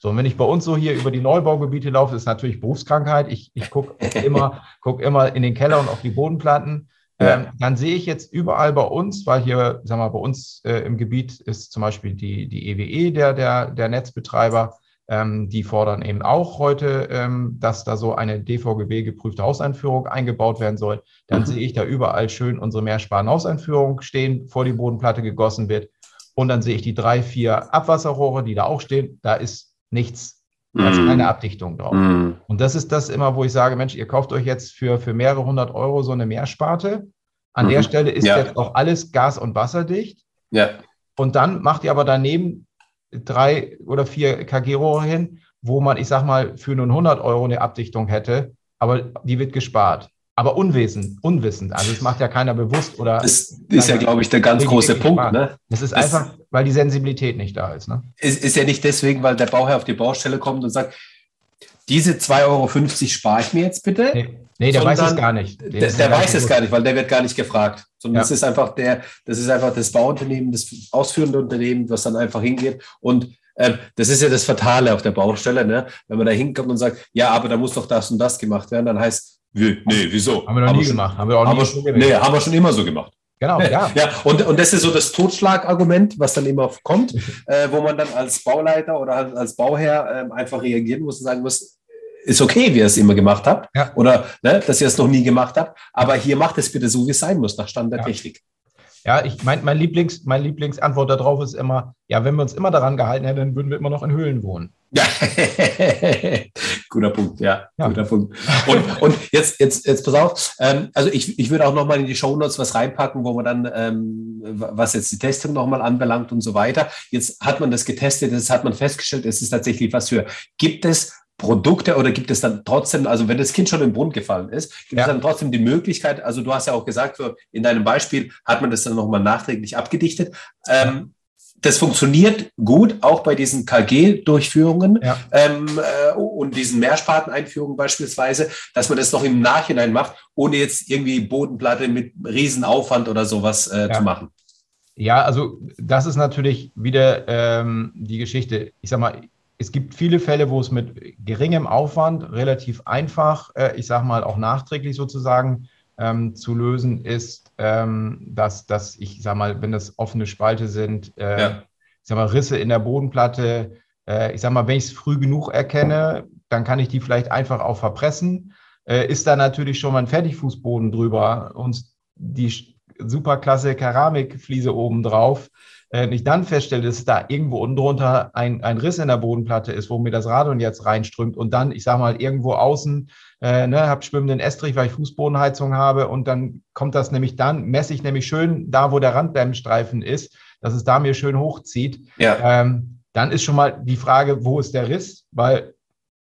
So, und wenn ich bei uns so hier über die Neubaugebiete laufe, ist natürlich Berufskrankheit. Ich, ich gucke immer, guck immer in den Keller und auf die Bodenplatten. Ja. Ähm, dann sehe ich jetzt überall bei uns, weil hier, sagen wir, bei uns äh, im Gebiet ist zum Beispiel die, die EWE, e, der, der, der Netzbetreiber, ähm, die fordern eben auch heute, ähm, dass da so eine DVGB-geprüfte Hauseinführung eingebaut werden soll. Dann mhm. sehe ich da überall schön unsere Mehrsparen-Hauseinführung stehen, vor die Bodenplatte gegossen wird. Und dann sehe ich die drei, vier Abwasserrohre, die da auch stehen. Da ist nichts. Da ist keine mhm. Abdichtung drauf. Mm. Und das ist das immer, wo ich sage, Mensch, ihr kauft euch jetzt für, für mehrere hundert Euro so eine Mehrsparte. An mm. der mhm. Stelle ist ja. jetzt auch alles gas- und wasserdicht. Ja. Und dann macht ihr aber daneben drei oder vier KG-Rohre hin, wo man, ich sag mal, für nur 100 Euro eine Abdichtung hätte, aber die wird gespart aber unwissend, unwissend. Also es macht ja keiner bewusst oder. Das ist ja, glaube ich, der ganz große Punkt. Ne? Das ist das einfach, weil die Sensibilität nicht da ist. Ne? Ist, ist ja nicht deswegen, weil der Bauherr auf die Baustelle kommt und sagt, diese 2,50 Euro spare ich mir jetzt bitte. Nee, nee der weiß es gar nicht. Der, der, der weiß es gar nicht, weil der wird gar nicht gefragt. Sondern ja. das ist einfach der, das ist einfach das Bauunternehmen, das ausführende Unternehmen, was dann einfach hingeht und ähm, das ist ja das Fatale auf der Baustelle, ne? wenn man da hinkommt und sagt, ja, aber da muss doch das und das gemacht werden, dann heißt wie, nee, wieso? Haben wir noch haben nie schon, gemacht. Haben wir auch nie schon, Nee, haben wir schon immer so gemacht. Genau, ja. ja und, und das ist so das Totschlagargument, was dann immer kommt, äh, wo man dann als Bauleiter oder als Bauherr äh, einfach reagieren muss und sagen muss, ist okay, wie ihr es immer gemacht habt. Ja. Oder ne, dass ihr es noch nie gemacht habt. Aber hier macht es bitte so, wie es sein muss, nach Stand der ja. Technik. Ja, ich mein, mein, Lieblings, mein Lieblingsantwort darauf ist immer, ja, wenn wir uns immer daran gehalten hätten, dann würden wir immer noch in Höhlen wohnen. Ja, guter Punkt, ja, ja, guter Punkt. Und, und jetzt, jetzt, jetzt pass auf, ähm, also ich, ich würde auch nochmal in die Shownotes was reinpacken, wo man dann, ähm, was jetzt die Testung nochmal anbelangt und so weiter. Jetzt hat man das getestet, das hat man festgestellt, es ist tatsächlich was für, gibt es Produkte oder gibt es dann trotzdem, also wenn das Kind schon im Brunnen gefallen ist, gibt ja. es dann trotzdem die Möglichkeit, also du hast ja auch gesagt, in deinem Beispiel hat man das dann nochmal nachträglich abgedichtet. Ähm, das funktioniert gut, auch bei diesen KG-Durchführungen ja. ähm, äh, und diesen Mehrsparteneinführungen beispielsweise, dass man das noch im Nachhinein macht, ohne jetzt irgendwie Bodenplatte mit Riesenaufwand oder sowas äh, ja. zu machen. Ja, also das ist natürlich wieder ähm, die Geschichte. Ich sag mal, es gibt viele Fälle, wo es mit geringem Aufwand relativ einfach, äh, ich sage mal auch nachträglich sozusagen, ähm, zu lösen ist, ähm, dass, dass ich sage mal, wenn das offene Spalte sind, äh, ja. ich sage mal Risse in der Bodenplatte, äh, ich sage mal, wenn ich es früh genug erkenne, dann kann ich die vielleicht einfach auch verpressen. Äh, ist da natürlich schon mal ein Fertigfußboden drüber und die superklasse Keramikfliese oben drauf, äh, ich dann feststelle, dass da irgendwo unten drunter ein, ein Riss in der Bodenplatte ist, wo mir das Radon jetzt reinströmt und dann, ich sage mal, irgendwo außen, äh, ne, habe schwimmenden Estrich, weil ich Fußbodenheizung habe und dann kommt das nämlich dann, messe ich nämlich schön da, wo der Randdämmstreifen ist, dass es da mir schön hochzieht. Ja. Ähm, dann ist schon mal die Frage, wo ist der Riss? Weil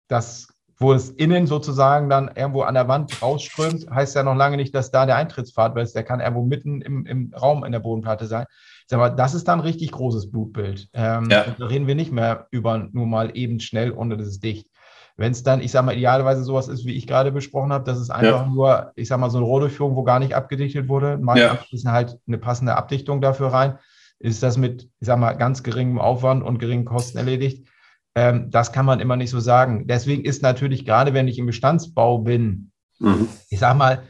das, wo es innen sozusagen dann irgendwo an der Wand rausströmt, heißt ja noch lange nicht, dass da der Eintrittspfad ist. Der kann irgendwo mitten im, im Raum in der Bodenplatte sein. Sag mal, das ist dann ein richtig großes Blutbild. Ähm, ja. Da reden wir nicht mehr über nur mal eben schnell und das ist dicht. Wenn es dann, ich sage mal, idealerweise sowas ist, wie ich gerade besprochen habe, dass es einfach ja. nur, ich sage mal, so eine Rohdurchführung, wo gar nicht abgedichtet wurde, mal ja. halt eine passende Abdichtung dafür rein, ist das mit, ich sage mal, ganz geringem Aufwand und geringen Kosten erledigt. Ähm, das kann man immer nicht so sagen. Deswegen ist natürlich, gerade wenn ich im Bestandsbau bin, mhm. ich sage mal,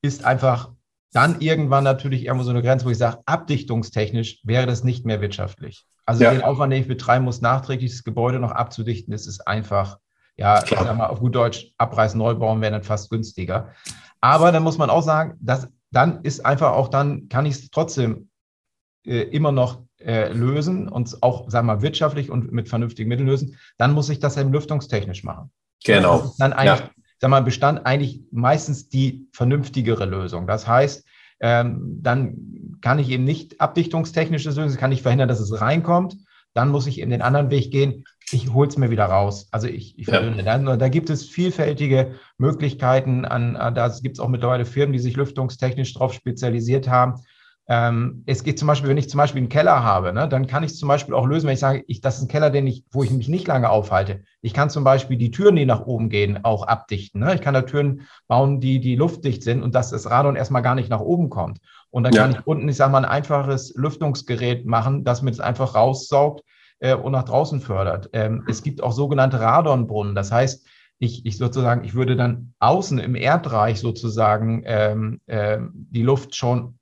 ist einfach dann irgendwann natürlich irgendwo so eine Grenze, wo ich sage, abdichtungstechnisch wäre das nicht mehr wirtschaftlich. Also ja. den Aufwand, den ich betreiben muss, nachträglich das Gebäude noch abzudichten, das ist einfach, ja, Klar. ich sag mal, auf gut Deutsch, abreißen, neu bauen wäre dann fast günstiger. Aber dann muss man auch sagen, dass, dann ist einfach auch, dann kann ich es trotzdem äh, immer noch äh, lösen und auch, sagen wir mal, wirtschaftlich und mit vernünftigen Mitteln lösen. Dann muss ich das eben lüftungstechnisch machen. Genau. dann eigentlich ja sag mal, Bestand eigentlich meistens die vernünftigere Lösung. Das heißt, ähm, dann kann ich eben nicht abdichtungstechnisches lösen, kann ich verhindern, dass es reinkommt. Dann muss ich in den anderen Weg gehen. Ich hole es mir wieder raus. Also ich, ich verdünne. Ja. Da, da gibt es vielfältige Möglichkeiten. An, an da gibt es auch mittlerweile Firmen, die sich lüftungstechnisch darauf spezialisiert haben. Ähm, es geht zum Beispiel, wenn ich zum Beispiel einen Keller habe, ne, dann kann ich zum Beispiel auch lösen, wenn ich sage, ich, das ist ein Keller, den ich, wo ich mich nicht lange aufhalte. Ich kann zum Beispiel die Türen, die nach oben gehen, auch abdichten. Ne? Ich kann da Türen bauen, die, die luftdicht sind und dass das Radon erstmal gar nicht nach oben kommt. Und dann ja. kann ich unten, ich sage mal, ein einfaches Lüftungsgerät machen, das mir das einfach raussaugt äh, und nach draußen fördert. Ähm, es gibt auch sogenannte Radonbrunnen. Das heißt, ich, ich sozusagen, ich würde dann außen im Erdreich sozusagen ähm, äh, die Luft schon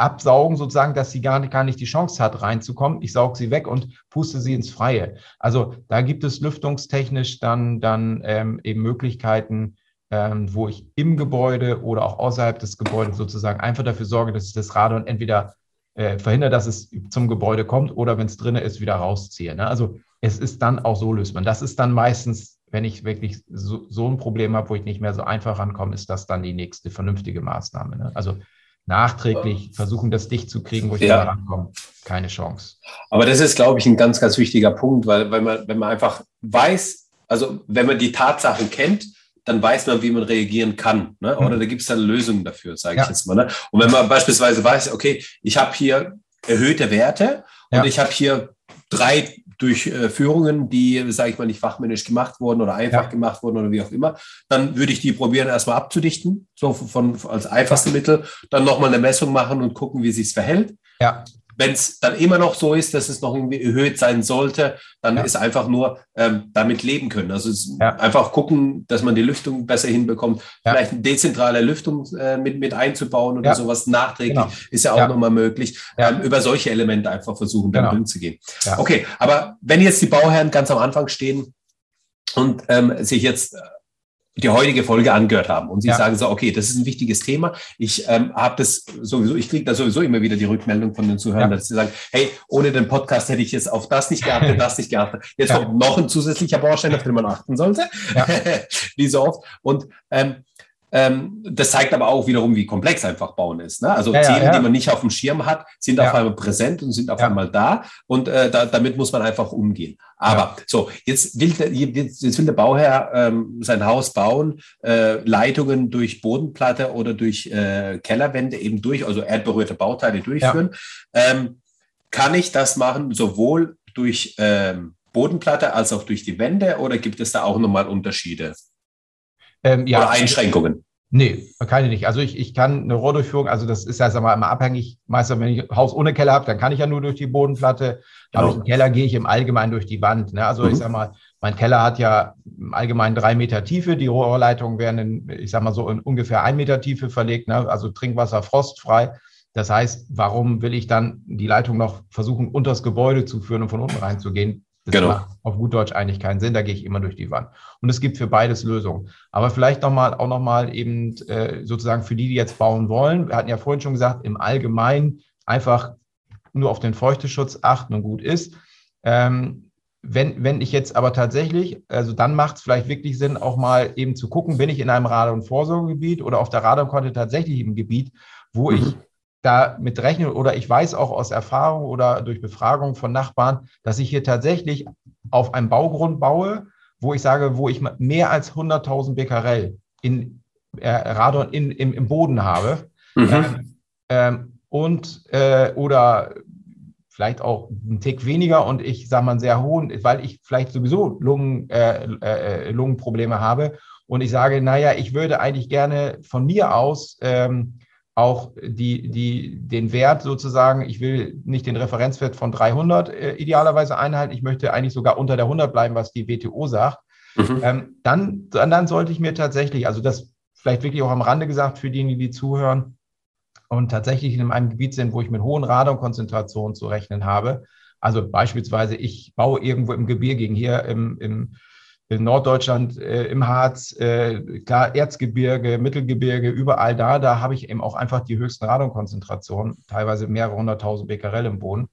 absaugen, sozusagen, dass sie gar nicht, gar nicht die Chance hat, reinzukommen. Ich sauge sie weg und puste sie ins Freie. Also da gibt es lüftungstechnisch dann, dann ähm, eben Möglichkeiten, ähm, wo ich im Gebäude oder auch außerhalb des Gebäudes sozusagen einfach dafür sorge, dass ich das Radon entweder äh, verhindere, dass es zum Gebäude kommt oder wenn es drin ist, wieder rausziehe. Ne? Also es ist dann auch so lösbar. Das ist dann meistens, wenn ich wirklich so, so ein Problem habe, wo ich nicht mehr so einfach rankomme, ist das dann die nächste vernünftige Maßnahme. Ne? Also nachträglich versuchen, das dicht zu kriegen, wo ich ja. rankomme. Keine Chance. Aber das ist, glaube ich, ein ganz, ganz wichtiger Punkt, weil, weil man, wenn man einfach weiß, also wenn man die Tatsachen kennt, dann weiß man, wie man reagieren kann. Ne? Oder mhm. da gibt es dann Lösungen dafür, sage ja. ich jetzt mal. Ne? Und wenn man beispielsweise weiß, okay, ich habe hier erhöhte Werte und ja. ich habe hier drei Durchführungen, die, sage ich mal, nicht fachmännisch gemacht wurden oder einfach ja. gemacht wurden oder wie auch immer, dann würde ich die probieren, erstmal abzudichten, so von, als einfachste Mittel, dann nochmal eine Messung machen und gucken, wie sich verhält. Ja. Wenn es dann immer noch so ist, dass es noch irgendwie erhöht sein sollte, dann ja. ist einfach nur ähm, damit leben können. Also ja. einfach gucken, dass man die Lüftung besser hinbekommt. Ja. Vielleicht eine dezentrale Lüftung äh, mit, mit einzubauen oder sowas nachträglich genau. ist ja auch nochmal möglich. Ähm, über solche Elemente einfach versuchen, dann genau. umzugehen. Okay, aber wenn jetzt die Bauherren ganz am Anfang stehen und ähm, sich jetzt die heutige Folge angehört haben und sie ja. sagen so, okay, das ist ein wichtiges Thema. Ich ähm, habe das sowieso, ich kriege da sowieso immer wieder die Rückmeldung von den Zuhörern, ja. dass sie sagen, hey, ohne den Podcast hätte ich jetzt auf das nicht geachtet, das nicht geachtet. Jetzt ja. kommt noch ein zusätzlicher Baustein, auf den man achten sollte, wie so oft. Und ähm, ähm, das zeigt aber auch wiederum, wie komplex einfach Bauen ist. Ne? Also ja, Themen, ja. die man nicht auf dem Schirm hat, sind ja. auf einmal präsent und sind auf einmal da. Und äh, da, damit muss man einfach umgehen. Aber so, jetzt will der, jetzt will der Bauherr ähm, sein Haus bauen, äh, Leitungen durch Bodenplatte oder durch äh, Kellerwände eben durch, also erdberührte Bauteile durchführen. Ähm, kann ich das machen, sowohl durch ähm, Bodenplatte als auch durch die Wände oder gibt es da auch nochmal Unterschiede? Ähm, ja, Oder Einschränkungen? Nee, keine nicht. Also ich, ich kann eine Rohrdurchführung, also das ist ja sag mal, immer abhängig. Meistens, wenn ich ein Haus ohne Keller habe, dann kann ich ja nur durch die Bodenplatte. Genau. Aber im Keller gehe ich im Allgemeinen durch die Wand. Ne? Also mhm. ich sag mal, mein Keller hat ja im Allgemeinen drei Meter Tiefe. Die Rohrleitungen werden in, ich sag mal so, in ungefähr ein Meter Tiefe verlegt. Ne? Also Trinkwasser frostfrei. Das heißt, warum will ich dann die Leitung noch versuchen, unter das Gebäude zu führen und von unten reinzugehen? Das genau. macht auf gut Deutsch eigentlich keinen Sinn, da gehe ich immer durch die Wand. Und es gibt für beides Lösungen. Aber vielleicht nochmal, auch nochmal eben äh, sozusagen für die, die jetzt bauen wollen. Wir hatten ja vorhin schon gesagt, im Allgemeinen einfach nur auf den Feuchteschutz achten und gut ist. Ähm, wenn, wenn ich jetzt aber tatsächlich, also dann macht es vielleicht wirklich Sinn, auch mal eben zu gucken, bin ich in einem Radon-Vorsorgegebiet oder auf der Radon-Konte tatsächlich im Gebiet, wo mhm. ich da mit rechnen oder ich weiß auch aus Erfahrung oder durch Befragung von Nachbarn, dass ich hier tatsächlich auf einem Baugrund baue, wo ich sage, wo ich mehr als 100.000 Becquerel in äh, Radon in, im, im Boden habe. Mhm. Ähm, ähm, und äh, oder vielleicht auch einen Tick weniger und ich sage mal einen sehr hohen, weil ich vielleicht sowieso Lungen, äh, äh, Lungenprobleme habe und ich sage, naja, ich würde eigentlich gerne von mir aus ähm, auch die, die, den Wert sozusagen, ich will nicht den Referenzwert von 300 äh, idealerweise einhalten, ich möchte eigentlich sogar unter der 100 bleiben, was die WTO sagt, mhm. ähm, dann, dann, dann sollte ich mir tatsächlich, also das vielleicht wirklich auch am Rande gesagt für diejenigen, die zuhören und tatsächlich in einem Gebiet sind, wo ich mit hohen Radonkonzentrationen zu rechnen habe, also beispielsweise ich baue irgendwo im Gebirge, hier im, im in Norddeutschland, äh, im Harz, äh, klar, Erzgebirge, Mittelgebirge, überall da, da habe ich eben auch einfach die höchsten Radonkonzentrationen, teilweise mehrere hunderttausend Becquerel im Boden.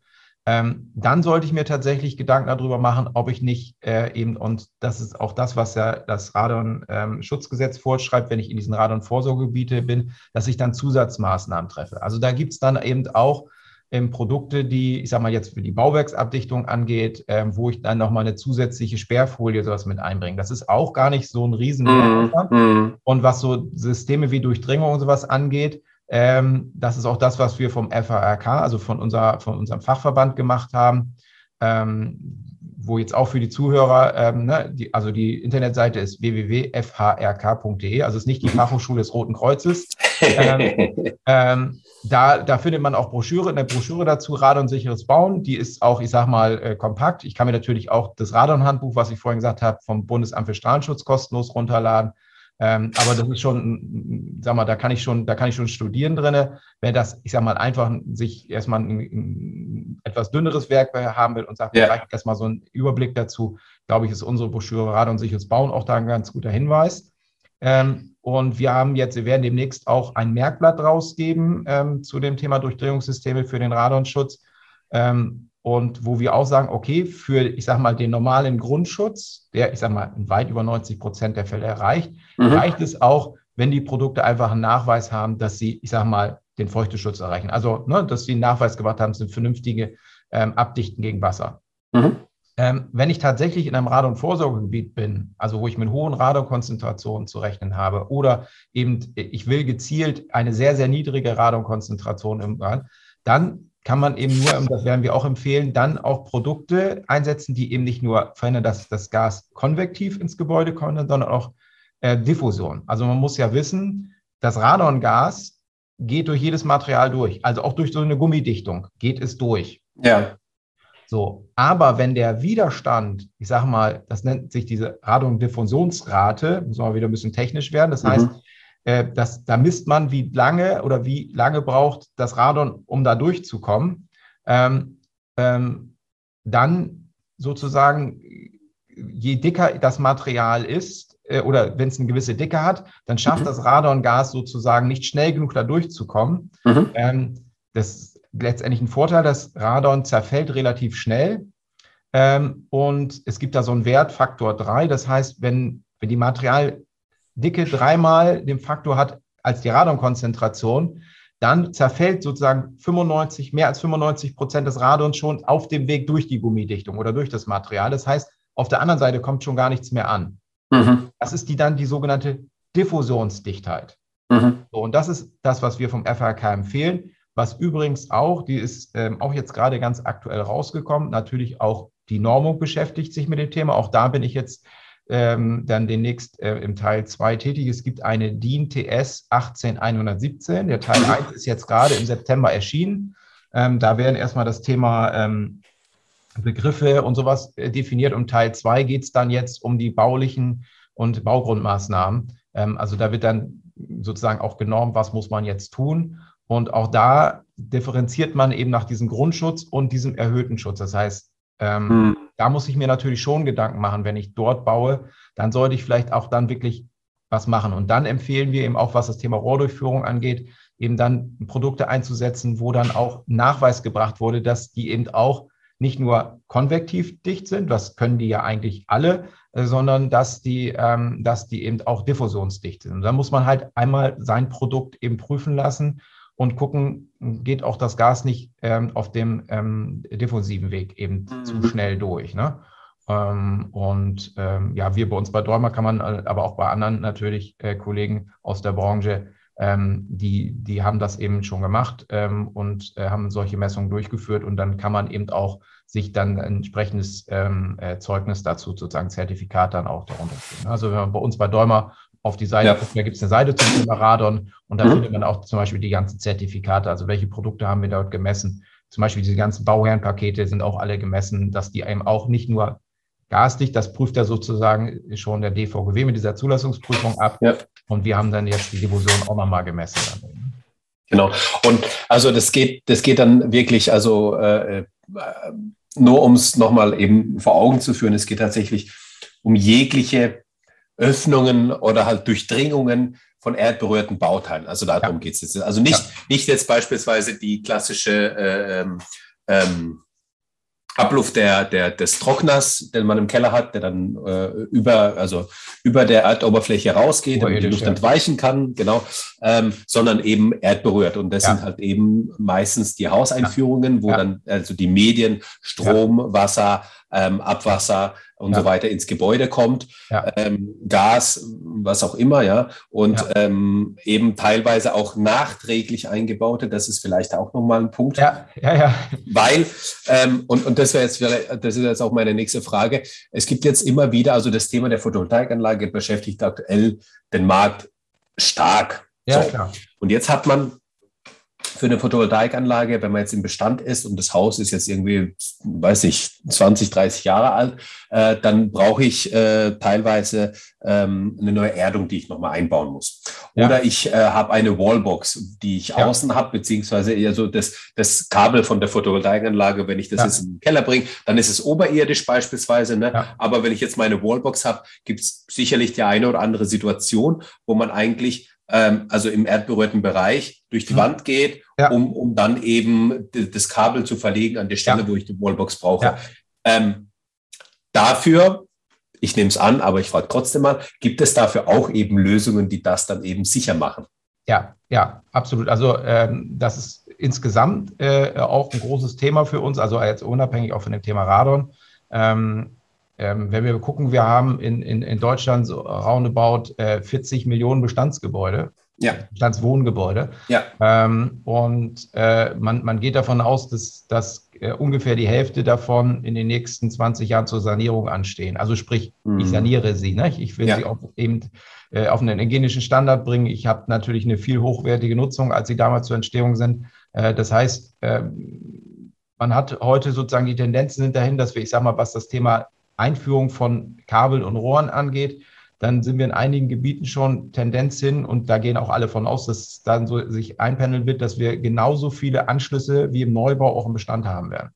Ähm, dann sollte ich mir tatsächlich Gedanken darüber machen, ob ich nicht äh, eben, und das ist auch das, was ja das Radon-Schutzgesetz ähm, vorschreibt, wenn ich in diesen Radon-Vorsorgegebiete bin, dass ich dann Zusatzmaßnahmen treffe. Also da gibt es dann eben auch ähm, Produkte, die, ich sage mal jetzt für die Bauwerksabdichtung angeht, ähm, wo ich dann nochmal eine zusätzliche Sperrfolie sowas mit einbringe. Das ist auch gar nicht so ein riesen mm, mm. Und was so Systeme wie Durchdringung und sowas angeht, Ähm, das ist auch das, was wir vom FARK, also von, unser, von unserem Fachverband gemacht haben. Ähm, wo jetzt auch für die Zuhörer, ähm, ne, die, also die Internetseite ist www.fhrk.de, also ist nicht die Fachhochschule des Roten Kreuzes. ähm, ähm, da, da findet man auch Broschüre, eine Broschüre dazu, Radon sicheres Bauen. Die ist auch, ich sag mal, äh, kompakt. Ich kann mir natürlich auch das Radon-Handbuch, was ich vorhin gesagt habe, vom Bundesamt für Strahlenschutz kostenlos runterladen. Ähm, aber das ist schon, sag mal, da kann ich schon, da kann ich schon studieren drinne. Wer das, ich sag mal, einfach sich erstmal ein, ein etwas dünneres Werk haben will und sagt, ja. vielleicht erstmal so einen Überblick dazu, glaube ich, ist unsere Broschüre Rad und sicheres Bauen auch da ein ganz guter Hinweis. Ähm, und wir haben jetzt, wir werden demnächst auch ein Merkblatt rausgeben ähm, zu dem Thema Durchdrehungssysteme für den Radonschutz. Ähm, und wo wir auch sagen, okay, für, ich sage mal, den normalen Grundschutz, der, ich sage mal, in weit über 90 Prozent der Fälle erreicht, mhm. reicht es auch, wenn die Produkte einfach einen Nachweis haben, dass sie, ich sage mal, den Feuchteschutz erreichen. Also, ne, dass sie einen Nachweis gemacht haben, sind vernünftige ähm, Abdichten gegen Wasser. Mhm. Ähm, wenn ich tatsächlich in einem Radon-Vorsorgegebiet bin, also wo ich mit hohen Radonkonzentrationen zu rechnen habe, oder eben ich will gezielt eine sehr, sehr niedrige Radonkonzentration im Brand, dann kann man eben nur, das werden wir auch empfehlen, dann auch Produkte einsetzen, die eben nicht nur verhindern, dass das Gas konvektiv ins Gebäude kommt, sondern auch äh, Diffusion. Also man muss ja wissen, das Radongas geht durch jedes Material durch, also auch durch so eine Gummidichtung geht es durch. Ja. So, aber wenn der Widerstand, ich sage mal, das nennt sich diese Radondiffusionsrate, muss man wieder ein bisschen technisch werden, das mhm. heißt, äh, das, da misst man, wie lange oder wie lange braucht das Radon, um da durchzukommen. Ähm, ähm, dann sozusagen, je dicker das Material ist, äh, oder wenn es eine gewisse Dicke hat, dann schafft mhm. das Radongas sozusagen nicht schnell genug da durchzukommen. Mhm. Ähm, das ist letztendlich ein Vorteil, das Radon zerfällt relativ schnell. Ähm, und es gibt da so einen Wert, Faktor 3. Das heißt, wenn, wenn die Material Dicke dreimal den Faktor hat als die Radonkonzentration, dann zerfällt sozusagen 95, mehr als 95 Prozent des Radons schon auf dem Weg durch die Gummidichtung oder durch das Material. Das heißt, auf der anderen Seite kommt schon gar nichts mehr an. Mhm. Das ist die dann die sogenannte Diffusionsdichtheit. Mhm. So, und das ist das, was wir vom FHK empfehlen. Was übrigens auch, die ist ähm, auch jetzt gerade ganz aktuell rausgekommen, natürlich auch die Normung beschäftigt sich mit dem Thema. Auch da bin ich jetzt ähm, dann demnächst äh, im Teil 2 tätig. Es gibt eine DIN TS 18117. Der Teil 1 ist jetzt gerade im September erschienen. Ähm, da werden erstmal das Thema ähm, Begriffe und sowas äh, definiert. Und Teil 2 geht es dann jetzt um die baulichen und Baugrundmaßnahmen. Ähm, also da wird dann sozusagen auch genormt, was muss man jetzt tun. Und auch da differenziert man eben nach diesem Grundschutz und diesem erhöhten Schutz. Das heißt, ähm, hm. Da muss ich mir natürlich schon Gedanken machen, wenn ich dort baue, dann sollte ich vielleicht auch dann wirklich was machen. Und dann empfehlen wir eben auch, was das Thema Rohrdurchführung angeht, eben dann Produkte einzusetzen, wo dann auch Nachweis gebracht wurde, dass die eben auch nicht nur konvektiv dicht sind, das können die ja eigentlich alle, äh, sondern dass die, ähm, dass die eben auch diffusionsdicht sind. Und da muss man halt einmal sein Produkt eben prüfen lassen und gucken, geht auch das Gas nicht ähm, auf dem ähm, diffusiven Weg eben mhm. zu schnell durch. Ne? Ähm, und ähm, ja, wir bei uns bei Däumer kann man, äh, aber auch bei anderen natürlich äh, Kollegen aus der Branche, ähm, die, die haben das eben schon gemacht ähm, und äh, haben solche Messungen durchgeführt und dann kann man eben auch sich dann ein entsprechendes ähm, äh, Zeugnis dazu, sozusagen Zertifikat dann auch darunter ziehen. Also wenn man bei uns bei Däumer auf die Seite ja. guckt, da gibt es eine Seite zum Thema Radon und da mhm. findet man auch zum Beispiel die ganzen Zertifikate, also welche Produkte haben wir dort gemessen. Zum Beispiel diese ganzen Bauherrenpakete sind auch alle gemessen, dass die einem auch nicht nur gasdicht, das prüft ja sozusagen schon der DVGW mit dieser Zulassungsprüfung ab. Ja. Und wir haben dann jetzt die Diffusion auch nochmal gemessen. Genau. Und also das geht, das geht dann wirklich, also äh, äh nur um es nochmal eben vor Augen zu führen, es geht tatsächlich um jegliche Öffnungen oder halt Durchdringungen von erdberührten Bauteilen. Also darum ja. geht es jetzt. Also nicht, ja. nicht jetzt beispielsweise die klassische äh, ähm, ähm, Abluft der, der, des Trockners, den man im Keller hat, der dann äh, über, also über der Erdoberfläche rausgeht, damit die Luft ja. entweichen kann, genau, ähm, sondern eben erdberührt. Und das ja. sind halt eben meistens die Hauseinführungen, wo dann also die Medien, Strom, Wasser, ähm, Abwasser, und ja. so weiter ins Gebäude kommt, ja. ähm, Gas, was auch immer, ja, und ja. Ähm, eben teilweise auch nachträglich eingebaute, das ist vielleicht auch nochmal ein Punkt. Ja, ja, ja. Weil, ähm, und, und das wäre jetzt, das ist jetzt auch meine nächste Frage, es gibt jetzt immer wieder, also das Thema der Photovoltaikanlage beschäftigt aktuell den Markt stark. Ja, so. klar. Und jetzt hat man für eine Photovoltaikanlage, wenn man jetzt im Bestand ist und das Haus ist jetzt irgendwie, weiß ich, 20, 30 Jahre alt, äh, dann brauche ich äh, teilweise ähm, eine neue Erdung, die ich nochmal einbauen muss. Ja. Oder ich äh, habe eine Wallbox, die ich ja. außen habe, beziehungsweise eher so das, das Kabel von der Photovoltaikanlage, wenn ich das ja. jetzt in den Keller bringe, dann ist es oberirdisch beispielsweise. Ne? Aber wenn ich jetzt meine Wallbox habe, gibt es sicherlich die eine oder andere Situation, wo man eigentlich also im erdberührten Bereich, durch die mhm. Wand geht, ja. um, um dann eben das Kabel zu verlegen an die Stelle, ja. wo ich die Wallbox brauche. Ja. Ähm, dafür, ich nehme es an, aber ich frage trotzdem mal, gibt es dafür auch eben Lösungen, die das dann eben sicher machen? Ja, ja, absolut. Also ähm, das ist insgesamt äh, auch ein großes Thema für uns, also jetzt unabhängig auch von dem Thema Radon. Ähm, ähm, wenn wir gucken, wir haben in, in, in Deutschland so roundabout äh, 40 Millionen Bestandsgebäude, ja. Bestandswohngebäude. Ja. Ähm, und äh, man, man geht davon aus, dass, dass äh, ungefähr die Hälfte davon in den nächsten 20 Jahren zur Sanierung anstehen. Also sprich, mhm. ich saniere sie. Ne? Ich will ja. sie auch eben äh, auf einen hygienischen Standard bringen. Ich habe natürlich eine viel hochwertige Nutzung, als sie damals zur Entstehung sind. Äh, das heißt, ähm, man hat heute sozusagen die Tendenzen sind dahin, dass wir, ich sage mal, was das Thema Einführung von Kabel und Rohren angeht, dann sind wir in einigen Gebieten schon Tendenz hin und da gehen auch alle von aus, dass dann so sich einpendeln wird, dass wir genauso viele Anschlüsse wie im Neubau auch im Bestand haben werden.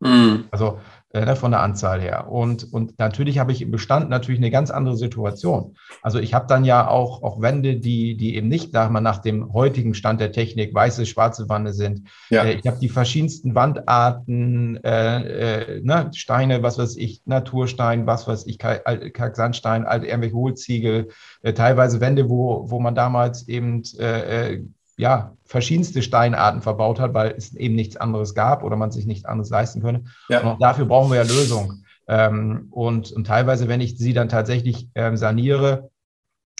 Mhm. Also äh, ne, von der Anzahl her. Und, und natürlich habe ich im Bestand natürlich eine ganz andere Situation. Also ich habe dann ja auch, auch Wände, die, die eben nicht nach, nach dem heutigen Stand der Technik weiße, schwarze Wände sind. Ja. Äh, ich habe die verschiedensten Wandarten, äh, äh, ne, Steine, was weiß ich, Naturstein, was weiß ich, Kalksandstein, alte irgendwelche Hohlziegel, äh, teilweise Wände, wo, wo man damals eben äh, ja, verschiedenste Steinarten verbaut hat, weil es eben nichts anderes gab oder man sich nichts anderes leisten könne. Ja. Und dafür brauchen wir ja Lösungen. Ähm, und, und teilweise, wenn ich sie dann tatsächlich ähm, saniere,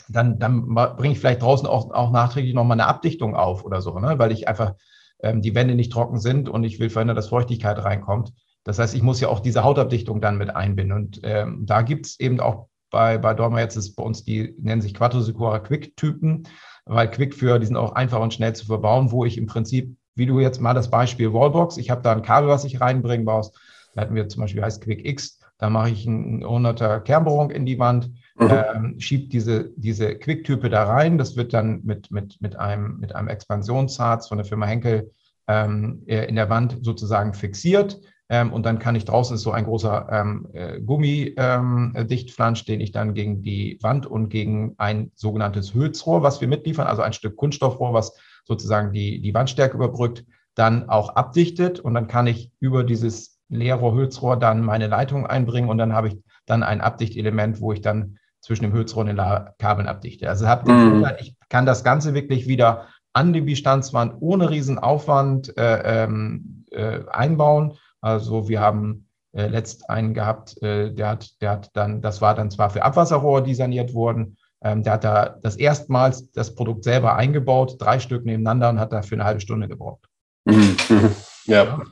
dann, dann bringe ich vielleicht draußen auch, auch nachträglich nochmal eine Abdichtung auf oder so, ne? weil ich einfach ähm, die Wände nicht trocken sind und ich will verhindern, dass Feuchtigkeit reinkommt. Das heißt, ich muss ja auch diese Hautabdichtung dann mit einbinden. Und ähm, da gibt es eben auch bei, bei Dormer jetzt ist bei uns, die nennen sich Quattro Sicura Quick-Typen weil Quickführer, die sind auch einfach und schnell zu verbauen, wo ich im Prinzip, wie du jetzt mal das Beispiel Wallbox, ich habe da ein Kabel, was ich reinbringen brauchst. Da hatten wir zum Beispiel, heißt Quick X, da mache ich eine 100er Kernbohrung in die Wand, mhm. ähm, schiebe diese, diese Quick-Type da rein. Das wird dann mit, mit, mit, einem, mit einem Expansionsharz von der Firma Henkel ähm, in der Wand sozusagen fixiert. Ähm, und dann kann ich draußen ist so ein großer ähm, äh, Gummidichtflansch, ähm, den ich dann gegen die Wand und gegen ein sogenanntes Hülsrohr, was wir mitliefern, also ein Stück Kunststoffrohr, was sozusagen die, die Wandstärke überbrückt, dann auch abdichtet. Und dann kann ich über dieses Leerrohr-Hülsrohr dann meine Leitung einbringen und dann habe ich dann ein Abdichtelement, wo ich dann zwischen dem Hülsrohr und den Kabeln abdichte. Also habe den. Vorteil, ich kann das Ganze wirklich wieder an die Bestandswand ohne Riesenaufwand äh, ähm, äh, einbauen also wir haben äh, letzt einen gehabt, äh, der hat, der hat dann, das war dann zwar für Abwasserrohre, die saniert wurden, ähm, der hat da das erstmals das Produkt selber eingebaut, drei Stück nebeneinander und hat dafür eine halbe Stunde gebraucht. Mhm. Ja.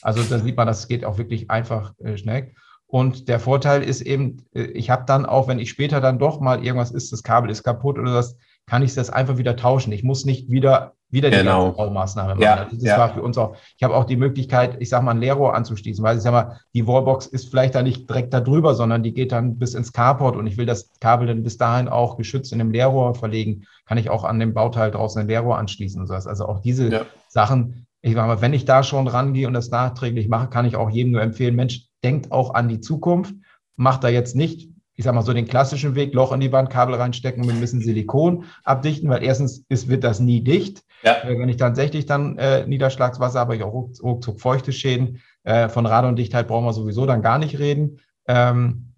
Also da sieht man, das geht auch wirklich einfach äh, schnell. Und der Vorteil ist eben, äh, ich habe dann auch, wenn ich später dann doch mal irgendwas ist, das Kabel ist kaputt oder das, kann ich das einfach wieder tauschen. Ich muss nicht wieder, wieder die genau. Baumaßnahme machen. Ja, das ja. war für uns auch. Ich habe auch die Möglichkeit, ich sage mal, ein Leerrohr anzuschließen, weil ich sage mal, die Wallbox ist vielleicht da nicht direkt da drüber, sondern die geht dann bis ins Carport und ich will das Kabel dann bis dahin auch geschützt in dem Leerrohr verlegen, kann ich auch an dem Bauteil draußen ein Leerrohr anschließen und sowas. Also auch diese ja. Sachen, ich sage mal, wenn ich da schon rangehe und das nachträglich mache, kann ich auch jedem nur empfehlen, Mensch, denkt auch an die Zukunft, macht da jetzt nicht ich sag mal so den klassischen Weg, Loch in die Wand, Kabel reinstecken mit ein bisschen Silikon abdichten, weil erstens ist, wird das nie dicht. Ja. Äh, wenn ich tatsächlich dann äh, Niederschlagswasser habe, ich auch ruckzuck feuchte Schäden. Äh, von Radondichtheit brauchen wir sowieso dann gar nicht reden. Ähm,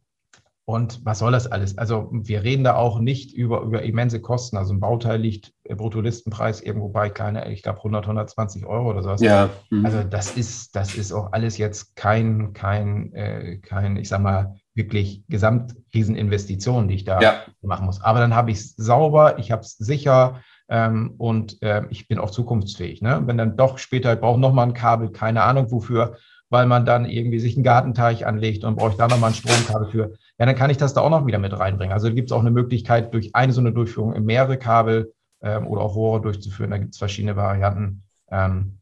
Und was soll das alles? Also wir reden da auch nicht über, über immense Kosten. Also ein Bauteil liegt äh, Bruttolistenpreis irgendwo bei keine, ich glaube 100, 120 Euro oder sowas. Ja. Mhm. Also das ist, das ist auch alles jetzt kein, kein, äh, kein, ich sag mal, wirklich Gesamtrieseninvestition, die ich da ja. machen muss. Aber dann habe ich es sauber, ich habe es sicher ähm, und äh, ich bin auch zukunftsfähig. Ne? Wenn dann doch später, ich brauche nochmal ein Kabel, keine Ahnung wofür, weil man dann irgendwie sich einen Gartenteich anlegt und braucht da nochmal ein Stromkabel für, ja, dann kann ich das da auch noch wieder mit reinbringen. Also gibt es auch eine Möglichkeit, durch eine so eine Durchführung mehrere Kabel ähm, oder auch Rohre durchzuführen. Da gibt es verschiedene Varianten. Ähm,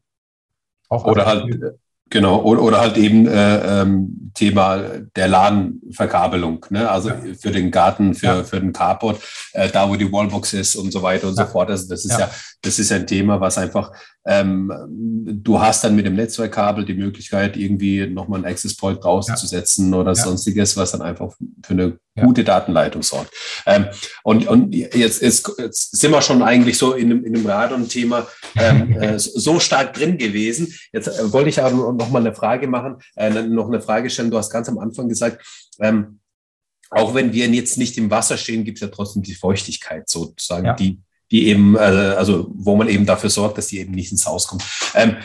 oder halt Genau, oder, oder halt eben äh, ähm, Thema der LAN-Verkabelung, ne? also ja. für den Garten, für, ja. für den Carport, äh, da wo die Wallbox ist und so weiter und ja. so fort. Also das ist ja. das ist ein Thema, was einfach, ähm, du hast dann mit dem Netzwerkkabel die Möglichkeit, irgendwie nochmal einen Access Point draußen zu setzen oder sonstiges, was dann einfach für eine gute Datenleitung sorgt. Ähm, und und jetzt, jetzt, jetzt sind wir schon eigentlich so in einem, in einem Radon-Thema ähm, äh, so stark drin gewesen. Jetzt äh, wollte ich aber noch noch mal eine Frage machen, äh, noch eine Frage stellen. Du hast ganz am Anfang gesagt, ähm, auch wenn wir jetzt nicht im Wasser stehen, gibt es ja trotzdem die Feuchtigkeit sozusagen, ja. die, die eben, äh, also wo man eben dafür sorgt, dass die eben nicht ins Haus kommt. Ähm,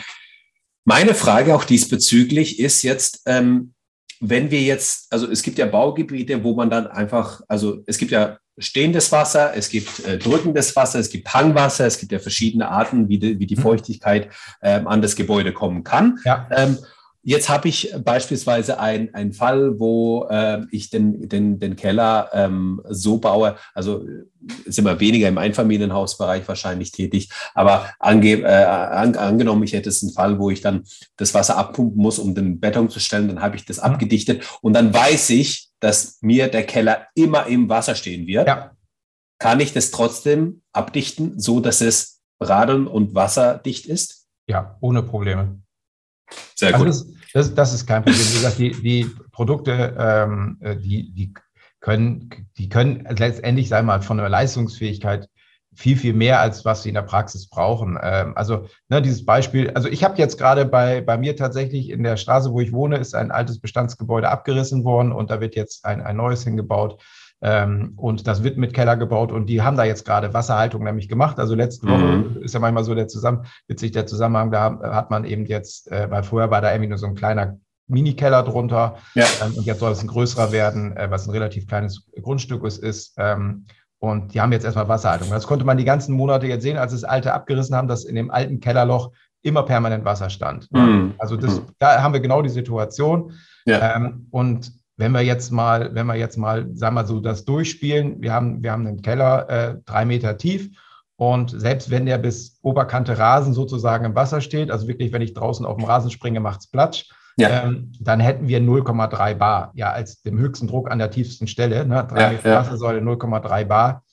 meine Frage auch diesbezüglich ist jetzt, ähm, wenn wir jetzt, also es gibt ja Baugebiete, wo man dann einfach, also es gibt ja stehendes Wasser, es gibt äh, drückendes Wasser, es gibt Hangwasser, es gibt ja verschiedene Arten, wie die, wie die mhm. Feuchtigkeit ähm, an das Gebäude kommen kann. Ja. Ähm, Jetzt habe ich beispielsweise einen Fall, wo äh, ich den, den, den Keller ähm, so baue, also sind wir weniger im Einfamilienhausbereich wahrscheinlich tätig, aber ange, äh, an, angenommen, ich hätte es einen Fall, wo ich dann das Wasser abpumpen muss, um den Beton zu stellen, dann habe ich das mhm. abgedichtet und dann weiß ich, dass mir der Keller immer im Wasser stehen wird. Ja. Kann ich das trotzdem abdichten, so dass es radon- und wasserdicht ist? Ja, ohne Probleme. Sehr also gut. Das, das, das, ist kein Problem. Wie gesagt, die, die Produkte, ähm, äh, die, die, können, die können letztendlich, wir mal, von der Leistungsfähigkeit viel, viel mehr, als was sie in der Praxis brauchen. Ähm, also ne, dieses Beispiel, also ich habe jetzt gerade bei, bei mir tatsächlich in der Straße, wo ich wohne, ist ein altes Bestandsgebäude abgerissen worden und da wird jetzt ein, ein neues hingebaut. Ähm, und das wird mit Keller gebaut und die haben da jetzt gerade Wasserhaltung nämlich gemacht. Also letzte Woche mhm. ist ja manchmal so der Zusammen, witzig der Zusammenhang, da hat man eben jetzt, äh, weil vorher war da irgendwie nur so ein kleiner Mini-Keller drunter ja. ähm, und jetzt soll es ein größerer werden, äh, was ein relativ kleines Grundstück ist. ist ähm, und die haben jetzt erstmal Wasserhaltung. Das konnte man die ganzen Monate jetzt sehen, als das alte abgerissen haben, dass in dem alten Kellerloch immer permanent Wasser stand. Mhm. Also das, mhm. da haben wir genau die Situation. Ja. Ähm, und wenn wir jetzt mal, wenn wir jetzt mal, sagen wir so, das durchspielen, wir haben, wir haben einen Keller äh, drei Meter tief und selbst wenn der bis Oberkante Rasen sozusagen im Wasser steht, also wirklich, wenn ich draußen auf dem Rasen springe, macht es Platsch, ja. ähm, dann hätten wir 0,3 Bar, ja, als dem höchsten Druck an der tiefsten Stelle, ne, drei ja, Meter ja. Wassersäule 0,3 Bar.